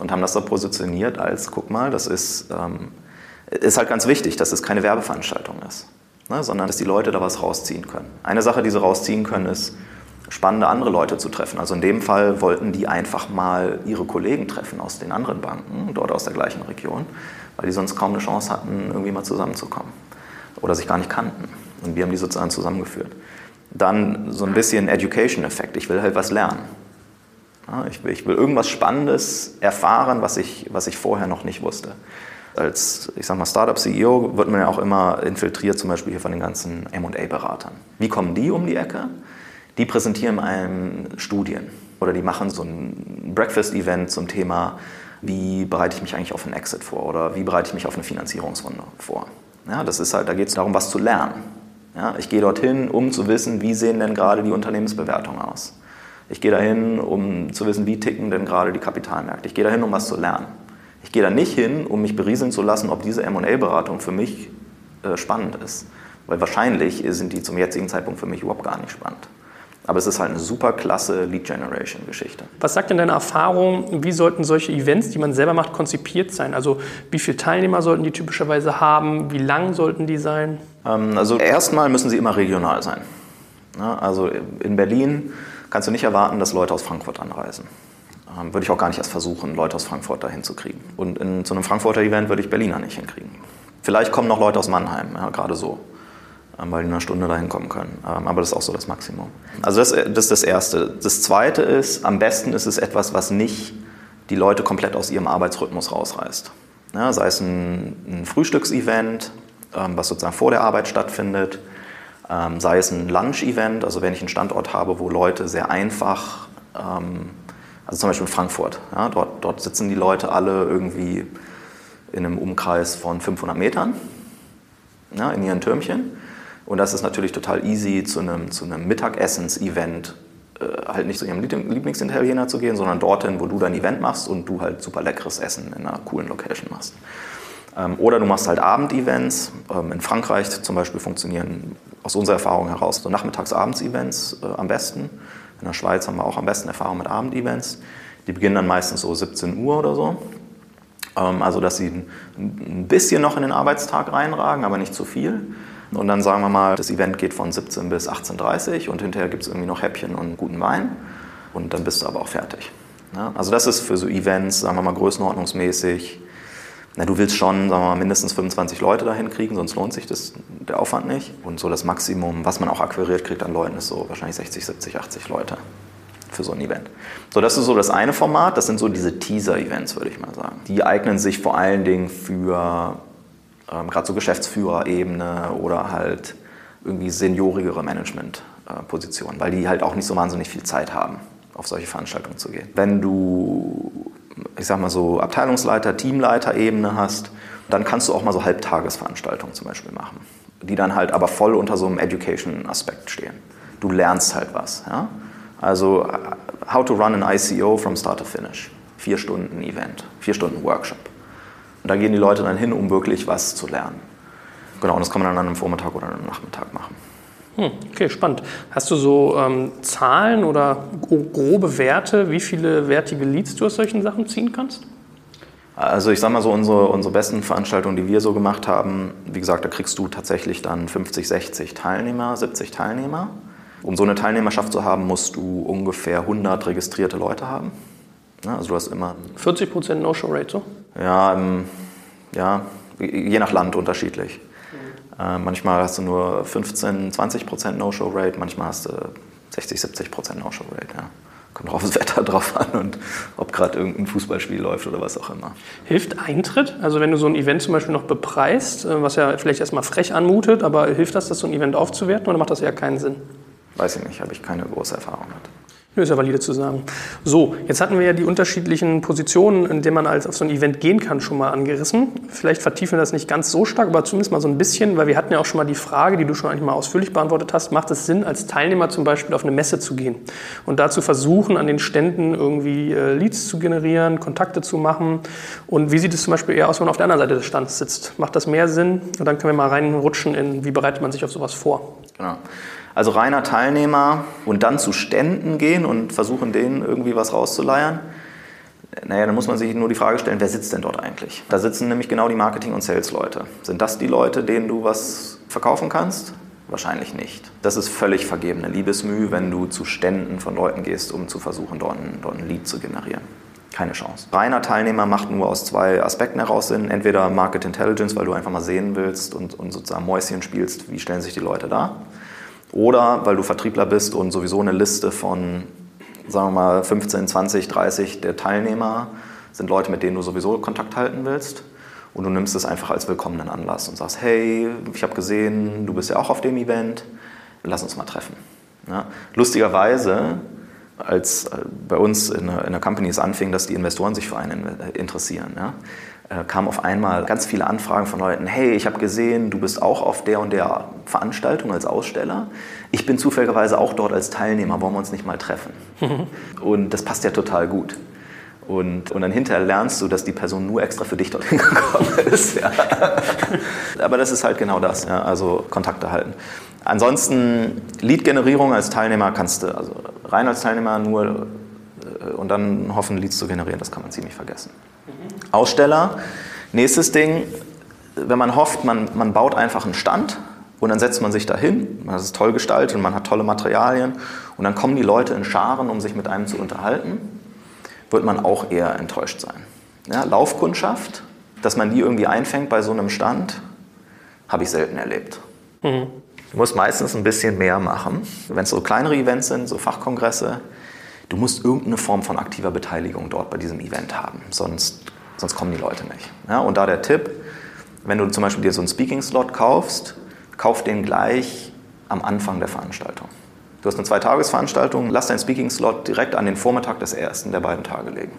Und haben das so positioniert als, guck mal, das ist, ähm, ist halt ganz wichtig, dass es keine Werbeveranstaltung ist, ne, sondern dass die Leute da was rausziehen können. Eine Sache, die sie rausziehen können, ist, spannende andere Leute zu treffen. Also in dem Fall wollten die einfach mal ihre Kollegen treffen aus den anderen Banken, dort aus der gleichen Region, weil die sonst kaum eine Chance hatten, irgendwie mal zusammenzukommen oder sich gar nicht kannten. Und wir haben die sozusagen zusammengeführt. Dann so ein bisschen Education-Effekt. Ich will halt was lernen. Ich, will, ich, will, irgendwas Spannendes erfahren, was ich, was ich vorher noch nicht wusste. Als, ich sag mal, Startup-CEO wird man ja auch immer infiltriert, zum Beispiel hier von den ganzen M&A-Beratern. Wie kommen die um die Ecke? Die präsentieren einem Studien oder die machen so ein Breakfast-Event zum Thema, wie bereite ich mich eigentlich auf einen Exit vor oder wie bereite ich mich auf eine Finanzierungsrunde vor. Ja, das ist halt, da geht es darum, was zu lernen. Ja, ich gehe dorthin, um zu wissen, wie sehen denn gerade die Unternehmensbewertungen aus. Ich gehe dahin, um zu wissen, wie ticken denn gerade die Kapitalmärkte. Ich gehe dahin, um was zu lernen. Ich gehe da nicht hin, um mich berieseln zu lassen, ob diese M&A-Beratung für mich äh, spannend ist. Weil wahrscheinlich sind die zum jetzigen Zeitpunkt für mich überhaupt gar nicht spannend. Aber es ist halt eine super klasse Lead-Generation-Geschichte. Was sagt denn deine Erfahrung, wie sollten solche Events, die man selber macht, konzipiert sein? Also wie viele Teilnehmer sollten die typischerweise haben? Wie lang sollten die sein? Ähm, also erstmal müssen sie immer regional sein. Also in Berlin kannst du nicht erwarten, dass Leute aus Frankfurt anreisen. Ähm, würde ich auch gar nicht erst versuchen, Leute aus Frankfurt dahin zu kriegen. Und in, zu einem Frankfurter Event würde ich Berliner nicht hinkriegen. Vielleicht kommen noch Leute aus Mannheim, ja, gerade so. Ähm, weil die in einer Stunde dahin kommen können. Ähm, aber das ist auch so das Maximum. Also das, das ist das Erste. Das Zweite ist, am besten ist es etwas, was nicht die Leute komplett aus ihrem Arbeitsrhythmus rausreißt. Ja, sei es ein, ein Frühstücksevent, ähm, was sozusagen vor der Arbeit stattfindet, sei es ein Lunch-Event, also wenn ich einen Standort habe, wo Leute sehr einfach, also zum Beispiel in Frankfurt, ja, dort, dort sitzen die Leute alle irgendwie in einem Umkreis von 500 Metern ja, in ihren Türmchen und das ist natürlich total easy, zu einem, zu einem Mittagessens-Event äh, halt nicht zu ihrem Lieblingsitaliener zu gehen, sondern dorthin, wo du dein Event machst und du halt super leckeres Essen in einer coolen Location machst. Ähm, oder du machst halt Abendevents. Ähm, in Frankreich zum Beispiel funktionieren aus unserer Erfahrung heraus so Nachmittags-Abends-Events äh, am besten. In der Schweiz haben wir auch am besten Erfahrung mit Abendevents. Die beginnen dann meistens so 17 Uhr oder so. Ähm, also, dass sie ein bisschen noch in den Arbeitstag reinragen, aber nicht zu viel. Und dann sagen wir mal, das Event geht von 17 bis 18.30 Uhr und hinterher gibt es irgendwie noch Häppchen und guten Wein. Und dann bist du aber auch fertig. Ja, also das ist für so Events, sagen wir mal größenordnungsmäßig, na, du willst schon sagen wir mal, mindestens 25 Leute dahin kriegen, sonst lohnt sich das, der Aufwand nicht. Und so das Maximum, was man auch akquiriert kriegt an Leuten, ist so wahrscheinlich 60, 70, 80 Leute für so ein Event. So, das ist so das eine Format, das sind so diese Teaser-Events, würde ich mal sagen. Die eignen sich vor allen Dingen für ähm, gerade so Geschäftsführerebene oder halt irgendwie seniorigere Managementpositionen, weil die halt auch nicht so wahnsinnig viel Zeit haben, auf solche Veranstaltungen zu gehen. Wenn du, ich sag mal so Abteilungsleiter, Teamleiter-Ebene hast, dann kannst du auch mal so Halbtagesveranstaltungen zum Beispiel machen, die dann halt aber voll unter so einem Education-Aspekt stehen. Du lernst halt was. Ja? Also How to run an ICO from start to finish. Vier Stunden Event, vier Stunden Workshop. Und da gehen die Leute dann hin, um wirklich was zu lernen. Genau, und das kann man dann an einem Vormittag oder einem Nachmittag machen. Hm, okay, spannend. Hast du so ähm, Zahlen oder grobe Werte, wie viele wertige Leads du aus solchen Sachen ziehen kannst? Also ich sag mal so, unsere, unsere besten Veranstaltungen, die wir so gemacht haben, wie gesagt, da kriegst du tatsächlich dann 50, 60 Teilnehmer, 70 Teilnehmer. Um so eine Teilnehmerschaft zu haben, musst du ungefähr 100 registrierte Leute haben. also du hast immer... 40% No-Show-Rate so? Ja, ähm, ja, je nach Land unterschiedlich. Äh, manchmal hast du nur 15, 20 Prozent No-Show-Rate, manchmal hast du 60, 70 Prozent No-Show-Rate. Ja. Kommt drauf das Wetter drauf an und ob gerade irgendein Fußballspiel läuft oder was auch immer. Hilft Eintritt? Also wenn du so ein Event zum Beispiel noch bepreist, äh, was ja vielleicht erstmal frech anmutet, aber hilft das, das so ein Event aufzuwerten oder macht das ja keinen Sinn? Weiß ich nicht, habe ich keine große Erfahrung mit. Ja, ist ja valide zu sagen. So, jetzt hatten wir ja die unterschiedlichen Positionen, in denen man als auf so ein Event gehen kann, schon mal angerissen. Vielleicht vertiefen wir das nicht ganz so stark, aber zumindest mal so ein bisschen, weil wir hatten ja auch schon mal die Frage, die du schon eigentlich mal ausführlich beantwortet hast, macht es Sinn, als Teilnehmer zum Beispiel auf eine Messe zu gehen und dazu versuchen, an den Ständen irgendwie äh, Leads zu generieren, Kontakte zu machen? Und wie sieht es zum Beispiel eher aus, wenn man auf der anderen Seite des Stands sitzt? Macht das mehr Sinn? Und dann können wir mal reinrutschen in, wie bereitet man sich auf sowas vor? Genau. Also reiner Teilnehmer und dann zu Ständen gehen und versuchen, denen irgendwie was rauszuleiern. Naja, dann muss man sich nur die Frage stellen, wer sitzt denn dort eigentlich? Da sitzen nämlich genau die Marketing- und Sales-Leute. Sind das die Leute, denen du was verkaufen kannst? Wahrscheinlich nicht. Das ist völlig vergebene Liebesmüh, wenn du zu Ständen von Leuten gehst, um zu versuchen, dort ein, dort ein Lead zu generieren. Keine Chance. Reiner Teilnehmer macht nur aus zwei Aspekten heraus Sinn. Entweder Market Intelligence, weil du einfach mal sehen willst und, und sozusagen Mäuschen spielst, wie stellen sich die Leute da. Oder weil du Vertriebler bist und sowieso eine Liste von, sagen wir mal, 15, 20, 30 der Teilnehmer sind Leute, mit denen du sowieso Kontakt halten willst. Und du nimmst es einfach als willkommenen Anlass und sagst, hey, ich habe gesehen, du bist ja auch auf dem Event, lass uns mal treffen. Ja? Lustigerweise, als äh, bei uns in der, in der Company es anfing, dass die Investoren sich für einen interessieren, ja? Äh, kamen auf einmal ganz viele Anfragen von Leuten, hey, ich habe gesehen, du bist auch auf der und der Veranstaltung als Aussteller. Ich bin zufälligerweise auch dort als Teilnehmer, wollen wir uns nicht mal treffen? und das passt ja total gut. Und, und dann hinterher lernst du, dass die Person nur extra für dich dorthin gekommen ist. Ja. Aber das ist halt genau das, ja, also Kontakte halten. Ansonsten Lead-Generierung als Teilnehmer kannst du, also rein als Teilnehmer nur äh, und dann hoffen, Leads zu generieren, das kann man ziemlich vergessen. Aussteller. Nächstes Ding, wenn man hofft, man, man baut einfach einen Stand und dann setzt man sich dahin, das ist toll gestaltet und man hat tolle Materialien und dann kommen die Leute in Scharen, um sich mit einem zu unterhalten, wird man auch eher enttäuscht sein. Ja, Laufkundschaft, dass man die irgendwie einfängt bei so einem Stand, habe ich selten erlebt. Mhm. Du musst meistens ein bisschen mehr machen. Wenn es so kleinere Events sind, so Fachkongresse, du musst irgendeine Form von aktiver Beteiligung dort bei diesem Event haben. Sonst sonst kommen die Leute nicht. Ja, und da der Tipp, wenn du zum Beispiel dir so einen Speaking-Slot kaufst, kauf den gleich am Anfang der Veranstaltung. Du hast eine Zweitagesveranstaltung, lass deinen Speaking-Slot direkt an den Vormittag des ersten der beiden Tage legen.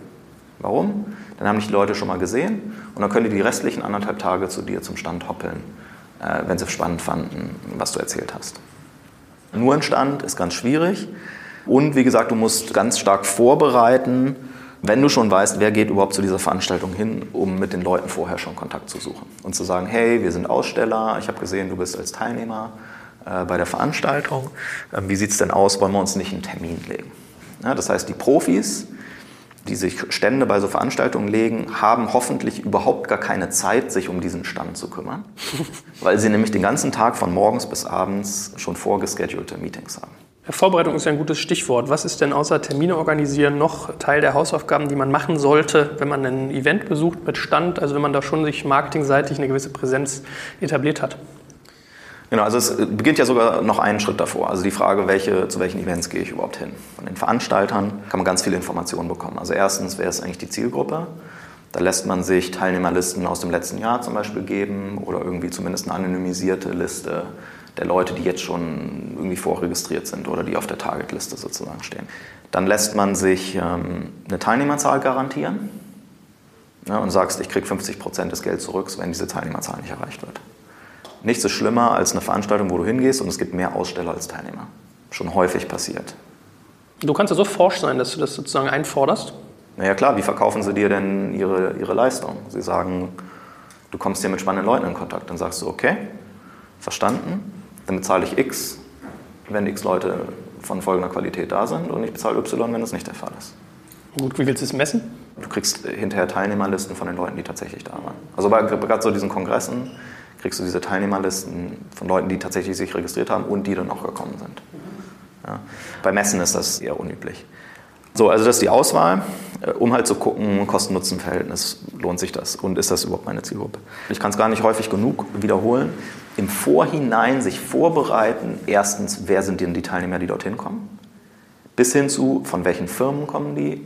Warum? Dann haben dich die Leute schon mal gesehen und dann können die die restlichen anderthalb Tage zu dir zum Stand hoppeln, äh, wenn sie spannend fanden, was du erzählt hast. Nur ein Stand ist ganz schwierig und wie gesagt, du musst ganz stark vorbereiten, wenn du schon weißt, wer geht überhaupt zu dieser Veranstaltung hin, um mit den Leuten vorher schon Kontakt zu suchen und zu sagen, hey, wir sind Aussteller, ich habe gesehen, du bist als Teilnehmer äh, bei der Veranstaltung, ähm, wie sieht es denn aus, wollen wir uns nicht einen Termin legen? Ja, das heißt, die Profis, die sich Stände bei so Veranstaltungen legen, haben hoffentlich überhaupt gar keine Zeit, sich um diesen Stand zu kümmern, weil sie nämlich den ganzen Tag von morgens bis abends schon vorgeschedulte Meetings haben. Vorbereitung ist ein gutes Stichwort. Was ist denn außer Termine organisieren noch Teil der Hausaufgaben, die man machen sollte, wenn man ein Event besucht mit Stand, also wenn man da schon sich marketingseitig eine gewisse Präsenz etabliert hat? Genau, also es beginnt ja sogar noch einen Schritt davor. Also die Frage, welche, zu welchen Events gehe ich überhaupt hin? Von den Veranstaltern kann man ganz viele Informationen bekommen. Also erstens, wer ist eigentlich die Zielgruppe? Da lässt man sich Teilnehmerlisten aus dem letzten Jahr zum Beispiel geben oder irgendwie zumindest eine anonymisierte Liste der Leute, die jetzt schon irgendwie vorregistriert sind oder die auf der Targetliste sozusagen stehen. Dann lässt man sich ähm, eine Teilnehmerzahl garantieren ja, und sagst, ich kriege 50 Prozent des Geldes zurück, wenn diese Teilnehmerzahl nicht erreicht wird. Nichts ist schlimmer als eine Veranstaltung, wo du hingehst und es gibt mehr Aussteller als Teilnehmer. Schon häufig passiert. Du kannst ja so forsch sein, dass du das sozusagen einforderst. Naja klar, wie verkaufen sie dir denn ihre, ihre Leistung? Sie sagen, du kommst hier mit spannenden Leuten in Kontakt. Dann sagst du, okay, verstanden, dann bezahle ich X, wenn X Leute von folgender Qualität da sind und ich bezahle Y, wenn das nicht der Fall ist. Gut, wie willst du es messen? Du kriegst hinterher Teilnehmerlisten von den Leuten, die tatsächlich da waren. Also bei gerade so diesen Kongressen kriegst du diese Teilnehmerlisten von Leuten, die tatsächlich sich registriert haben und die dann auch gekommen sind. Ja. Bei Messen ist das eher unüblich. So, also das ist die Auswahl, äh, um halt zu gucken, Kosten-Nutzen-Verhältnis, lohnt sich das und ist das überhaupt meine Zielgruppe? Ich kann es gar nicht häufig genug wiederholen. Im Vorhinein sich vorbereiten, erstens, wer sind denn die Teilnehmer, die dorthin kommen? Bis hin zu, von welchen Firmen kommen die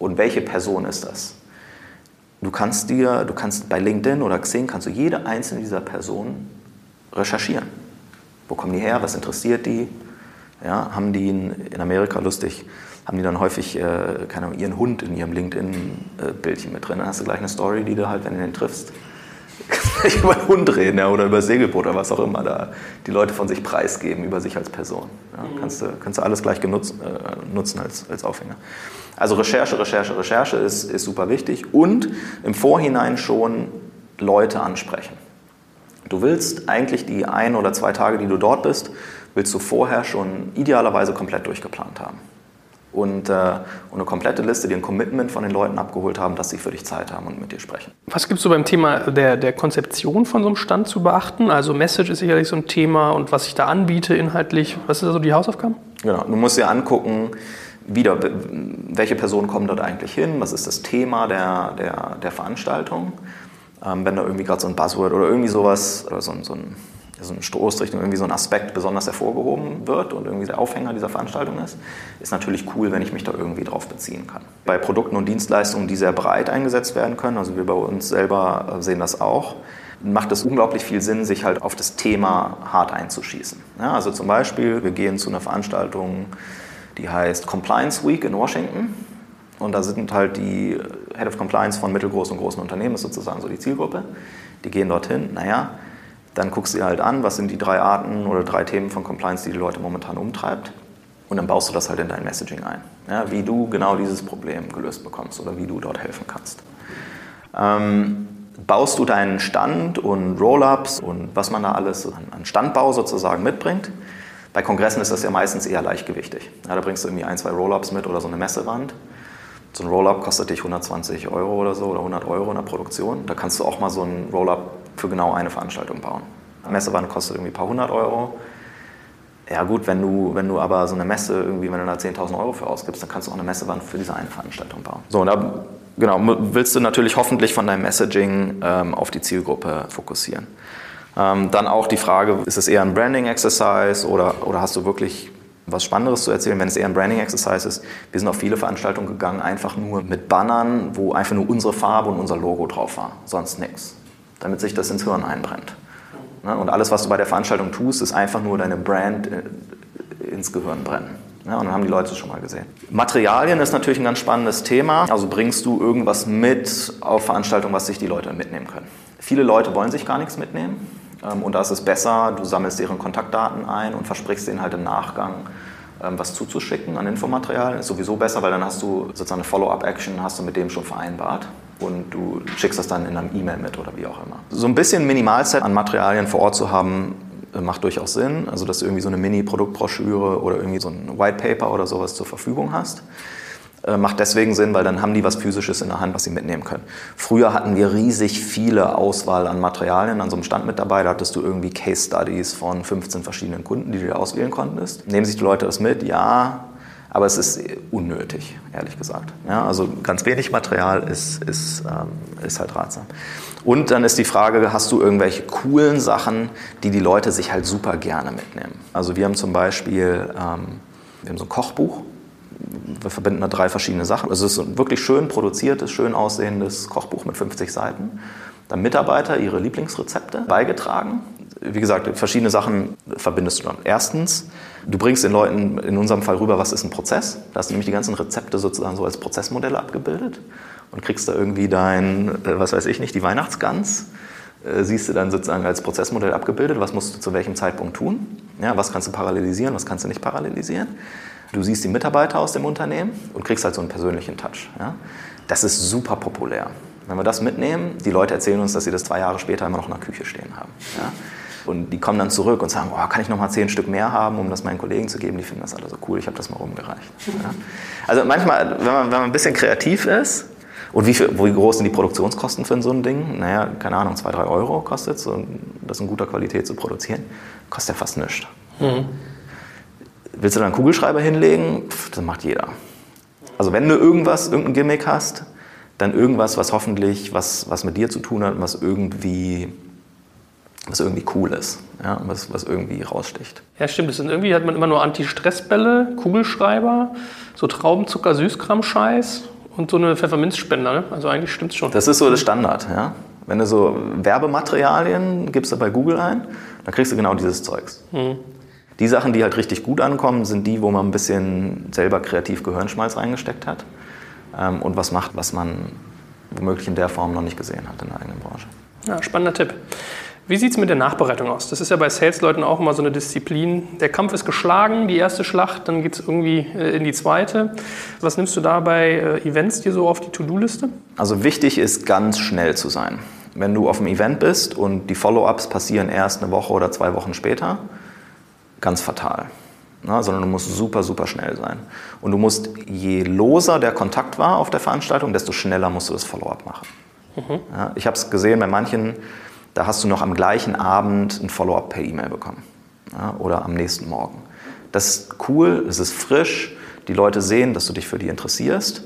und welche Person ist das? Du kannst dir, du kannst bei LinkedIn oder Xing, kannst du jede einzelne dieser Personen recherchieren. Wo kommen die her? Was interessiert die? ja, haben die in, in Amerika lustig, haben die dann häufig, äh, keine Ahnung, ihren Hund in ihrem LinkedIn-Bildchen mit drin. Dann hast du gleich eine Story, die du halt, wenn du den triffst, über einen Hund reden ja, oder über das Segelboot oder was auch immer da die Leute von sich preisgeben, über sich als Person. Ja, mhm. kannst, du, kannst du alles gleich genutzt, äh, nutzen als, als Aufhänger. Also Recherche, Recherche, Recherche ist, ist super wichtig und im Vorhinein schon Leute ansprechen. Du willst eigentlich die ein oder zwei Tage, die du dort bist, willst du vorher schon idealerweise komplett durchgeplant haben und, äh, und eine komplette Liste, die ein Commitment von den Leuten abgeholt haben, dass sie für dich Zeit haben und mit dir sprechen. Was gibt es so beim Thema der, der Konzeption von so einem Stand zu beachten? Also Message ist sicherlich so ein Thema und was ich da anbiete inhaltlich. Was sind da so die Hausaufgaben? Genau, du musst dir angucken, wieder, welche Personen kommen dort eigentlich hin, was ist das Thema der, der, der Veranstaltung. Ähm, wenn da irgendwie gerade so ein Buzzword oder irgendwie sowas, oder so, so ein so eine Stoßrichtung, irgendwie so ein Aspekt besonders hervorgehoben wird und irgendwie der Aufhänger dieser Veranstaltung ist, ist natürlich cool, wenn ich mich da irgendwie drauf beziehen kann. Bei Produkten und Dienstleistungen, die sehr breit eingesetzt werden können, also wir bei uns selber sehen das auch, macht es unglaublich viel Sinn, sich halt auf das Thema hart einzuschießen. Ja, also zum Beispiel, wir gehen zu einer Veranstaltung, die heißt Compliance Week in Washington. Und da sind halt die Head of Compliance von mittelgroßen und großen Unternehmen, ist sozusagen so die Zielgruppe. Die gehen dorthin, naja, dann guckst du dir halt an, was sind die drei Arten oder drei Themen von Compliance, die die Leute momentan umtreibt. Und dann baust du das halt in dein Messaging ein. Ja, wie du genau dieses Problem gelöst bekommst oder wie du dort helfen kannst. Ähm, baust du deinen Stand und Roll-ups und was man da alles an Standbau sozusagen mitbringt. Bei Kongressen ist das ja meistens eher leichtgewichtig. Ja, da bringst du irgendwie ein, zwei Roll-ups mit oder so eine Messewand. So ein Roll-up kostet dich 120 Euro oder so oder 100 Euro in der Produktion. Da kannst du auch mal so ein Roll-up für genau eine Veranstaltung bauen. Eine Messewand kostet irgendwie ein paar hundert Euro. Ja gut, wenn du, wenn du aber so eine Messe irgendwie, wenn du da 10.000 Euro für ausgibst, dann kannst du auch eine Messewand für diese eine Veranstaltung bauen. So, und da genau, willst du natürlich hoffentlich von deinem Messaging ähm, auf die Zielgruppe fokussieren. Ähm, dann auch die Frage, ist es eher ein Branding-Exercise oder, oder hast du wirklich was Spannenderes zu erzählen, wenn es eher ein Branding-Exercise ist? Wir sind auf viele Veranstaltungen gegangen, einfach nur mit Bannern, wo einfach nur unsere Farbe und unser Logo drauf war, sonst nichts damit sich das ins Hirn einbrennt. Ne? Und alles, was du bei der Veranstaltung tust, ist einfach nur deine Brand äh, ins Gehirn brennen. Ja, und dann haben die Leute es schon mal gesehen. Materialien ist natürlich ein ganz spannendes Thema. Also bringst du irgendwas mit auf Veranstaltungen, was sich die Leute mitnehmen können. Viele Leute wollen sich gar nichts mitnehmen. Ähm, und da ist es besser, du sammelst deren Kontaktdaten ein und versprichst denen halt im Nachgang ähm, was zuzuschicken an Infomaterial. Ist sowieso besser, weil dann hast du sozusagen eine Follow-up-Action, hast du mit dem schon vereinbart und du schickst das dann in einem E-Mail mit oder wie auch immer. So ein bisschen Minimalset an Materialien vor Ort zu haben, äh, macht durchaus Sinn. Also, dass du irgendwie so eine Mini-Produktbroschüre oder irgendwie so ein White Paper oder sowas zur Verfügung hast. Äh, macht deswegen Sinn, weil dann haben die was Physisches in der Hand, was sie mitnehmen können. Früher hatten wir riesig viele Auswahl an Materialien an so einem Stand mit dabei. Da hattest du irgendwie Case Studies von 15 verschiedenen Kunden, die du dir auswählen konntest. Nehmen sich die Leute das mit? Ja, aber es ist unnötig, ehrlich gesagt. Ja, also ganz wenig Material ist, ist, ähm, ist halt ratsam. Und dann ist die Frage, hast du irgendwelche coolen Sachen, die die Leute sich halt super gerne mitnehmen? Also wir haben zum Beispiel ähm, wir haben so ein Kochbuch. Wir verbinden da drei verschiedene Sachen. Es ist ein wirklich schön produziertes, schön aussehendes Kochbuch mit 50 Seiten. Dann Mitarbeiter ihre Lieblingsrezepte beigetragen wie gesagt, verschiedene Sachen verbindest du dann. Erstens, du bringst den Leuten in unserem Fall rüber, was ist ein Prozess. Da hast du nämlich die ganzen Rezepte sozusagen so als Prozessmodelle abgebildet und kriegst da irgendwie dein, äh, was weiß ich nicht, die Weihnachtsgans. Äh, siehst du dann sozusagen als Prozessmodell abgebildet, was musst du zu welchem Zeitpunkt tun, ja, was kannst du parallelisieren, was kannst du nicht parallelisieren. Du siehst die Mitarbeiter aus dem Unternehmen und kriegst halt so einen persönlichen Touch. Ja. Das ist super populär. Wenn wir das mitnehmen, die Leute erzählen uns, dass sie das zwei Jahre später immer noch in der Küche stehen haben. Ja. Und die kommen dann zurück und sagen, oh, kann ich noch mal zehn Stück mehr haben, um das meinen Kollegen zu geben? Die finden das alle so cool, ich habe das mal rumgereicht. Ja? Also manchmal, wenn man, wenn man ein bisschen kreativ ist, und wie, viel, wie groß sind die Produktionskosten für so ein Ding? Naja, keine Ahnung, zwei, drei Euro kostet es, das in guter Qualität zu produzieren. Kostet ja fast nichts. Mhm. Willst du da einen Kugelschreiber hinlegen? Pff, das macht jeder. Also wenn du irgendwas, irgendein Gimmick hast, dann irgendwas, was hoffentlich was, was mit dir zu tun hat, was irgendwie was irgendwie cool ist, ja, was, was irgendwie raussticht. Ja, stimmt. Das sind irgendwie hat man immer nur Anti-Stress-Bälle, Kugelschreiber, so Traubenzucker, Süßkram-Scheiß und so eine Pfefferminzspender. Ne? Also eigentlich stimmt es schon. Das ist so das Standard, ja. Wenn du so Werbematerialien gibst du bei Google ein, dann kriegst du genau dieses Zeugs. Mhm. Die Sachen, die halt richtig gut ankommen, sind die, wo man ein bisschen selber kreativ Gehirnschmalz reingesteckt hat ähm, und was macht, was man womöglich in der Form noch nicht gesehen hat in der eigenen Branche. Ja, spannender Tipp. Wie sieht es mit der Nachbereitung aus? Das ist ja bei Sales-Leuten auch immer so eine Disziplin. Der Kampf ist geschlagen, die erste Schlacht, dann geht es irgendwie äh, in die zweite. Was nimmst du da bei äh, Events dir so auf die To-Do-Liste? Also wichtig ist, ganz schnell zu sein. Wenn du auf einem Event bist und die Follow-ups passieren erst eine Woche oder zwei Wochen später, ganz fatal. Na, sondern du musst super, super schnell sein. Und du musst, je loser der Kontakt war auf der Veranstaltung, desto schneller musst du das Follow-up machen. Mhm. Ja, ich habe es gesehen bei manchen, da hast du noch am gleichen Abend ein Follow-up per E-Mail bekommen ja, oder am nächsten Morgen. Das ist cool, es ist frisch, die Leute sehen, dass du dich für die interessierst.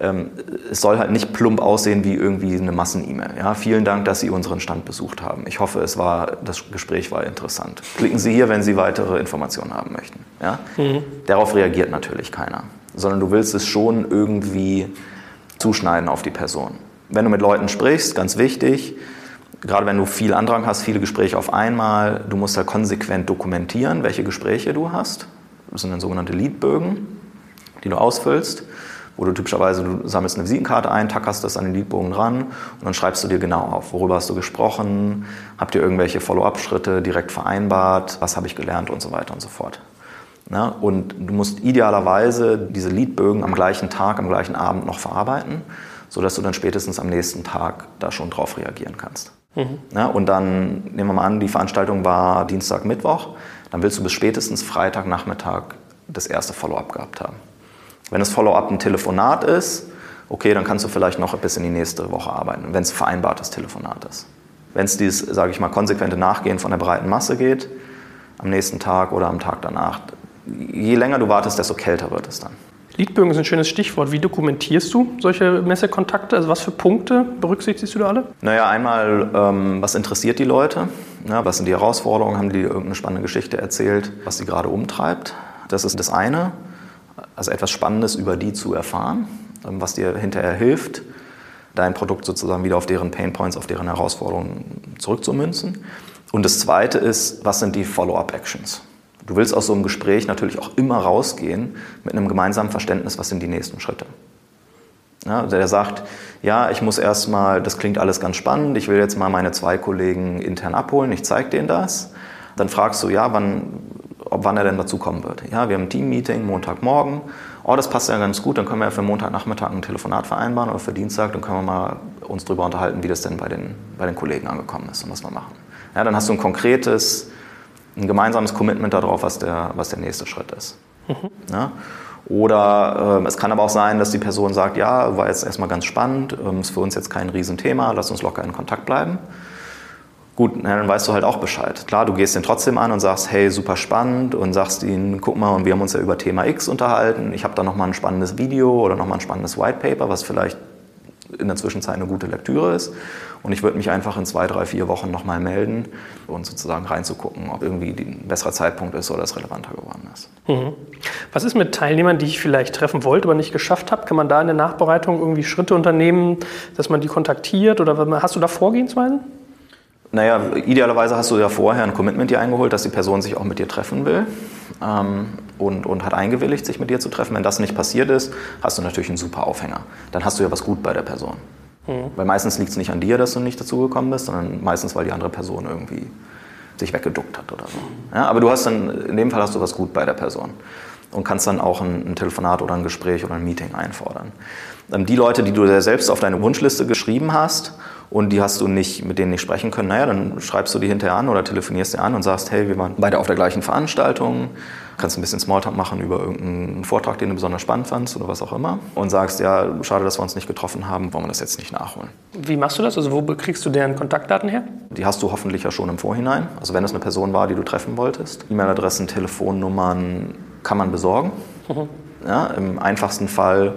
Ähm, es soll halt nicht plump aussehen wie irgendwie eine Massen-E-Mail. Ja, vielen Dank, dass Sie unseren Stand besucht haben. Ich hoffe, es war, das Gespräch war interessant. Klicken Sie hier, wenn Sie weitere Informationen haben möchten. Ja? Mhm. Darauf reagiert natürlich keiner, sondern du willst es schon irgendwie zuschneiden auf die Person. Wenn du mit Leuten sprichst, ganz wichtig, gerade wenn du viel Andrang hast, viele Gespräche auf einmal, du musst halt konsequent dokumentieren, welche Gespräche du hast. Das sind dann sogenannte Leadbögen, die du ausfüllst, wo du typischerweise, du sammelst eine Visitenkarte ein, tackerst das an den Leadbogen ran und dann schreibst du dir genau auf, worüber hast du gesprochen, habt ihr irgendwelche Follow-up-Schritte direkt vereinbart, was habe ich gelernt und so weiter und so fort. Ja, und du musst idealerweise diese Leadbögen am gleichen Tag, am gleichen Abend noch verarbeiten, sodass du dann spätestens am nächsten Tag da schon drauf reagieren kannst. Mhm. Ja, und dann nehmen wir mal an, die Veranstaltung war Dienstag, Mittwoch. Dann willst du bis spätestens Freitagnachmittag das erste Follow-up gehabt haben. Wenn das Follow-up ein Telefonat ist, okay, dann kannst du vielleicht noch bis in die nächste Woche arbeiten, wenn es vereinbartes Telefonat ist. Wenn es dieses, sage ich mal, konsequente Nachgehen von der breiten Masse geht, am nächsten Tag oder am Tag danach, je länger du wartest, desto kälter wird es dann. Leadbögen ist ein schönes Stichwort. Wie dokumentierst du solche Messekontakte? Also was für Punkte berücksichtigst du da alle? Naja, einmal, ähm, was interessiert die Leute? Ja, was sind die Herausforderungen? Haben die irgendeine spannende Geschichte erzählt, was sie gerade umtreibt? Das ist das eine. Also etwas Spannendes über die zu erfahren, ähm, was dir hinterher hilft, dein Produkt sozusagen wieder auf deren Painpoints, auf deren Herausforderungen zurückzumünzen. Und das zweite ist, was sind die Follow-up-Actions? Du willst aus so einem Gespräch natürlich auch immer rausgehen mit einem gemeinsamen Verständnis, was sind die nächsten Schritte. Ja, der sagt, ja, ich muss erstmal, das klingt alles ganz spannend, ich will jetzt mal meine zwei Kollegen intern abholen, ich zeige denen das. Dann fragst du, ja, wann, ob wann er denn dazu kommen wird. Ja, wir haben ein Team-Meeting Montagmorgen. Oh, das passt ja ganz gut, dann können wir ja für Montagnachmittag ein Telefonat vereinbaren oder für Dienstag, dann können wir mal uns darüber unterhalten, wie das denn bei den, bei den Kollegen angekommen ist und was wir machen. Ja, dann hast du ein konkretes ein gemeinsames Commitment darauf, was der, was der nächste Schritt ist. Mhm. Ja? Oder äh, es kann aber auch sein, dass die Person sagt, ja, war jetzt erstmal ganz spannend, ähm, ist für uns jetzt kein Riesenthema, lass uns locker in Kontakt bleiben. Gut, dann weißt du halt auch Bescheid. Klar, du gehst den trotzdem an und sagst, hey, super spannend und sagst ihnen, guck mal, und wir haben uns ja über Thema X unterhalten. Ich habe da nochmal ein spannendes Video oder nochmal ein spannendes White Paper, was vielleicht in der Zwischenzeit eine gute Lektüre ist. Und ich würde mich einfach in zwei, drei, vier Wochen nochmal melden und sozusagen reinzugucken, ob irgendwie ein besserer Zeitpunkt ist oder es relevanter geworden ist. Mhm. Was ist mit Teilnehmern, die ich vielleicht treffen wollte, aber nicht geschafft habe? Kann man da in der Nachbereitung irgendwie Schritte unternehmen, dass man die kontaktiert? Oder hast du da Vorgehensweisen? Naja, idealerweise hast du ja vorher ein Commitment dir eingeholt, dass die Person sich auch mit dir treffen will ähm, und, und hat eingewilligt, sich mit dir zu treffen. Wenn das nicht passiert ist, hast du natürlich einen super Aufhänger. Dann hast du ja was gut bei der Person. Mhm. Weil meistens liegt es nicht an dir, dass du nicht dazugekommen bist, sondern meistens, weil die andere Person irgendwie sich weggeduckt hat oder so. Ja, aber du hast dann, in dem Fall hast du was gut bei der Person und kannst dann auch ein, ein Telefonat oder ein Gespräch oder ein Meeting einfordern. Ähm, die Leute, die du dir selbst auf deine Wunschliste geschrieben hast und die hast du nicht, mit denen nicht sprechen können, naja, dann schreibst du die hinterher an oder telefonierst dir an und sagst, hey, wir waren beide auf der gleichen Veranstaltung, kannst ein bisschen Smalltalk machen über irgendeinen Vortrag, den du besonders spannend fandst oder was auch immer und sagst, ja, schade, dass wir uns nicht getroffen haben, wollen wir das jetzt nicht nachholen. Wie machst du das? Also wo kriegst du deren Kontaktdaten her? Die hast du hoffentlich ja schon im Vorhinein. Also wenn es eine Person war, die du treffen wolltest. E-Mail-Adressen, Telefonnummern kann man besorgen. Mhm. Ja, Im einfachsten Fall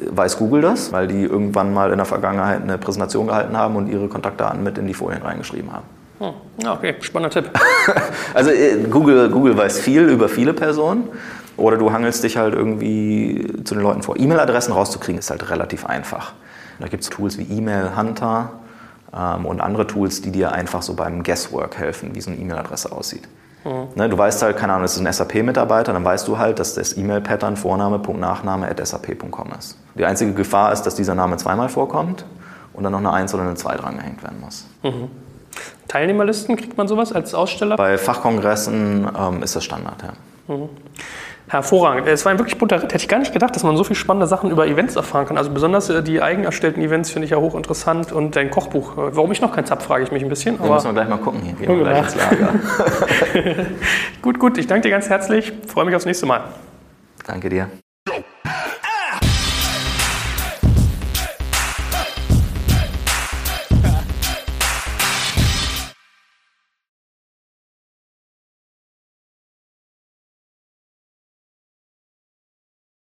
weiß Google das, weil die irgendwann mal in der Vergangenheit eine Präsentation gehalten haben und ihre Kontaktdaten mit in die Folien reingeschrieben haben. Hm. Okay, spannender Tipp. also äh, Google, Google weiß viel über viele Personen. Oder du hangelst dich halt irgendwie zu den Leuten vor. E-Mail-Adressen rauszukriegen ist halt relativ einfach. Da gibt es Tools wie E-Mail Hunter ähm, und andere Tools, die dir einfach so beim Guesswork helfen, wie so eine E-Mail-Adresse aussieht. Mhm. Ne, du weißt halt, keine Ahnung, das ist ein SAP-Mitarbeiter, dann weißt du halt, dass das E-Mail-Pattern Vorname, Punkt, Nachname at sap.com ist. Die einzige Gefahr ist, dass dieser Name zweimal vorkommt und dann noch eine 1 oder eine 2 dran gehängt werden muss. Mhm. Teilnehmerlisten, kriegt man sowas als Aussteller? Bei Fachkongressen ähm, ist das Standard, ja. Mhm. Hervorragend. Es war ein wirklich bunter Ritt. Hätte ich gar nicht gedacht, dass man so viele spannende Sachen über Events erfahren kann. Also besonders äh, die eigen erstellten Events finde ich ja hochinteressant und dein Kochbuch. Äh, warum ich noch keins habe, frage ich mich ein bisschen. Aber müssen wir gleich mal gucken hier. Gehen wir gleich ins Lager. gut, gut. Ich danke dir ganz herzlich. Freue mich aufs nächste Mal. Danke dir.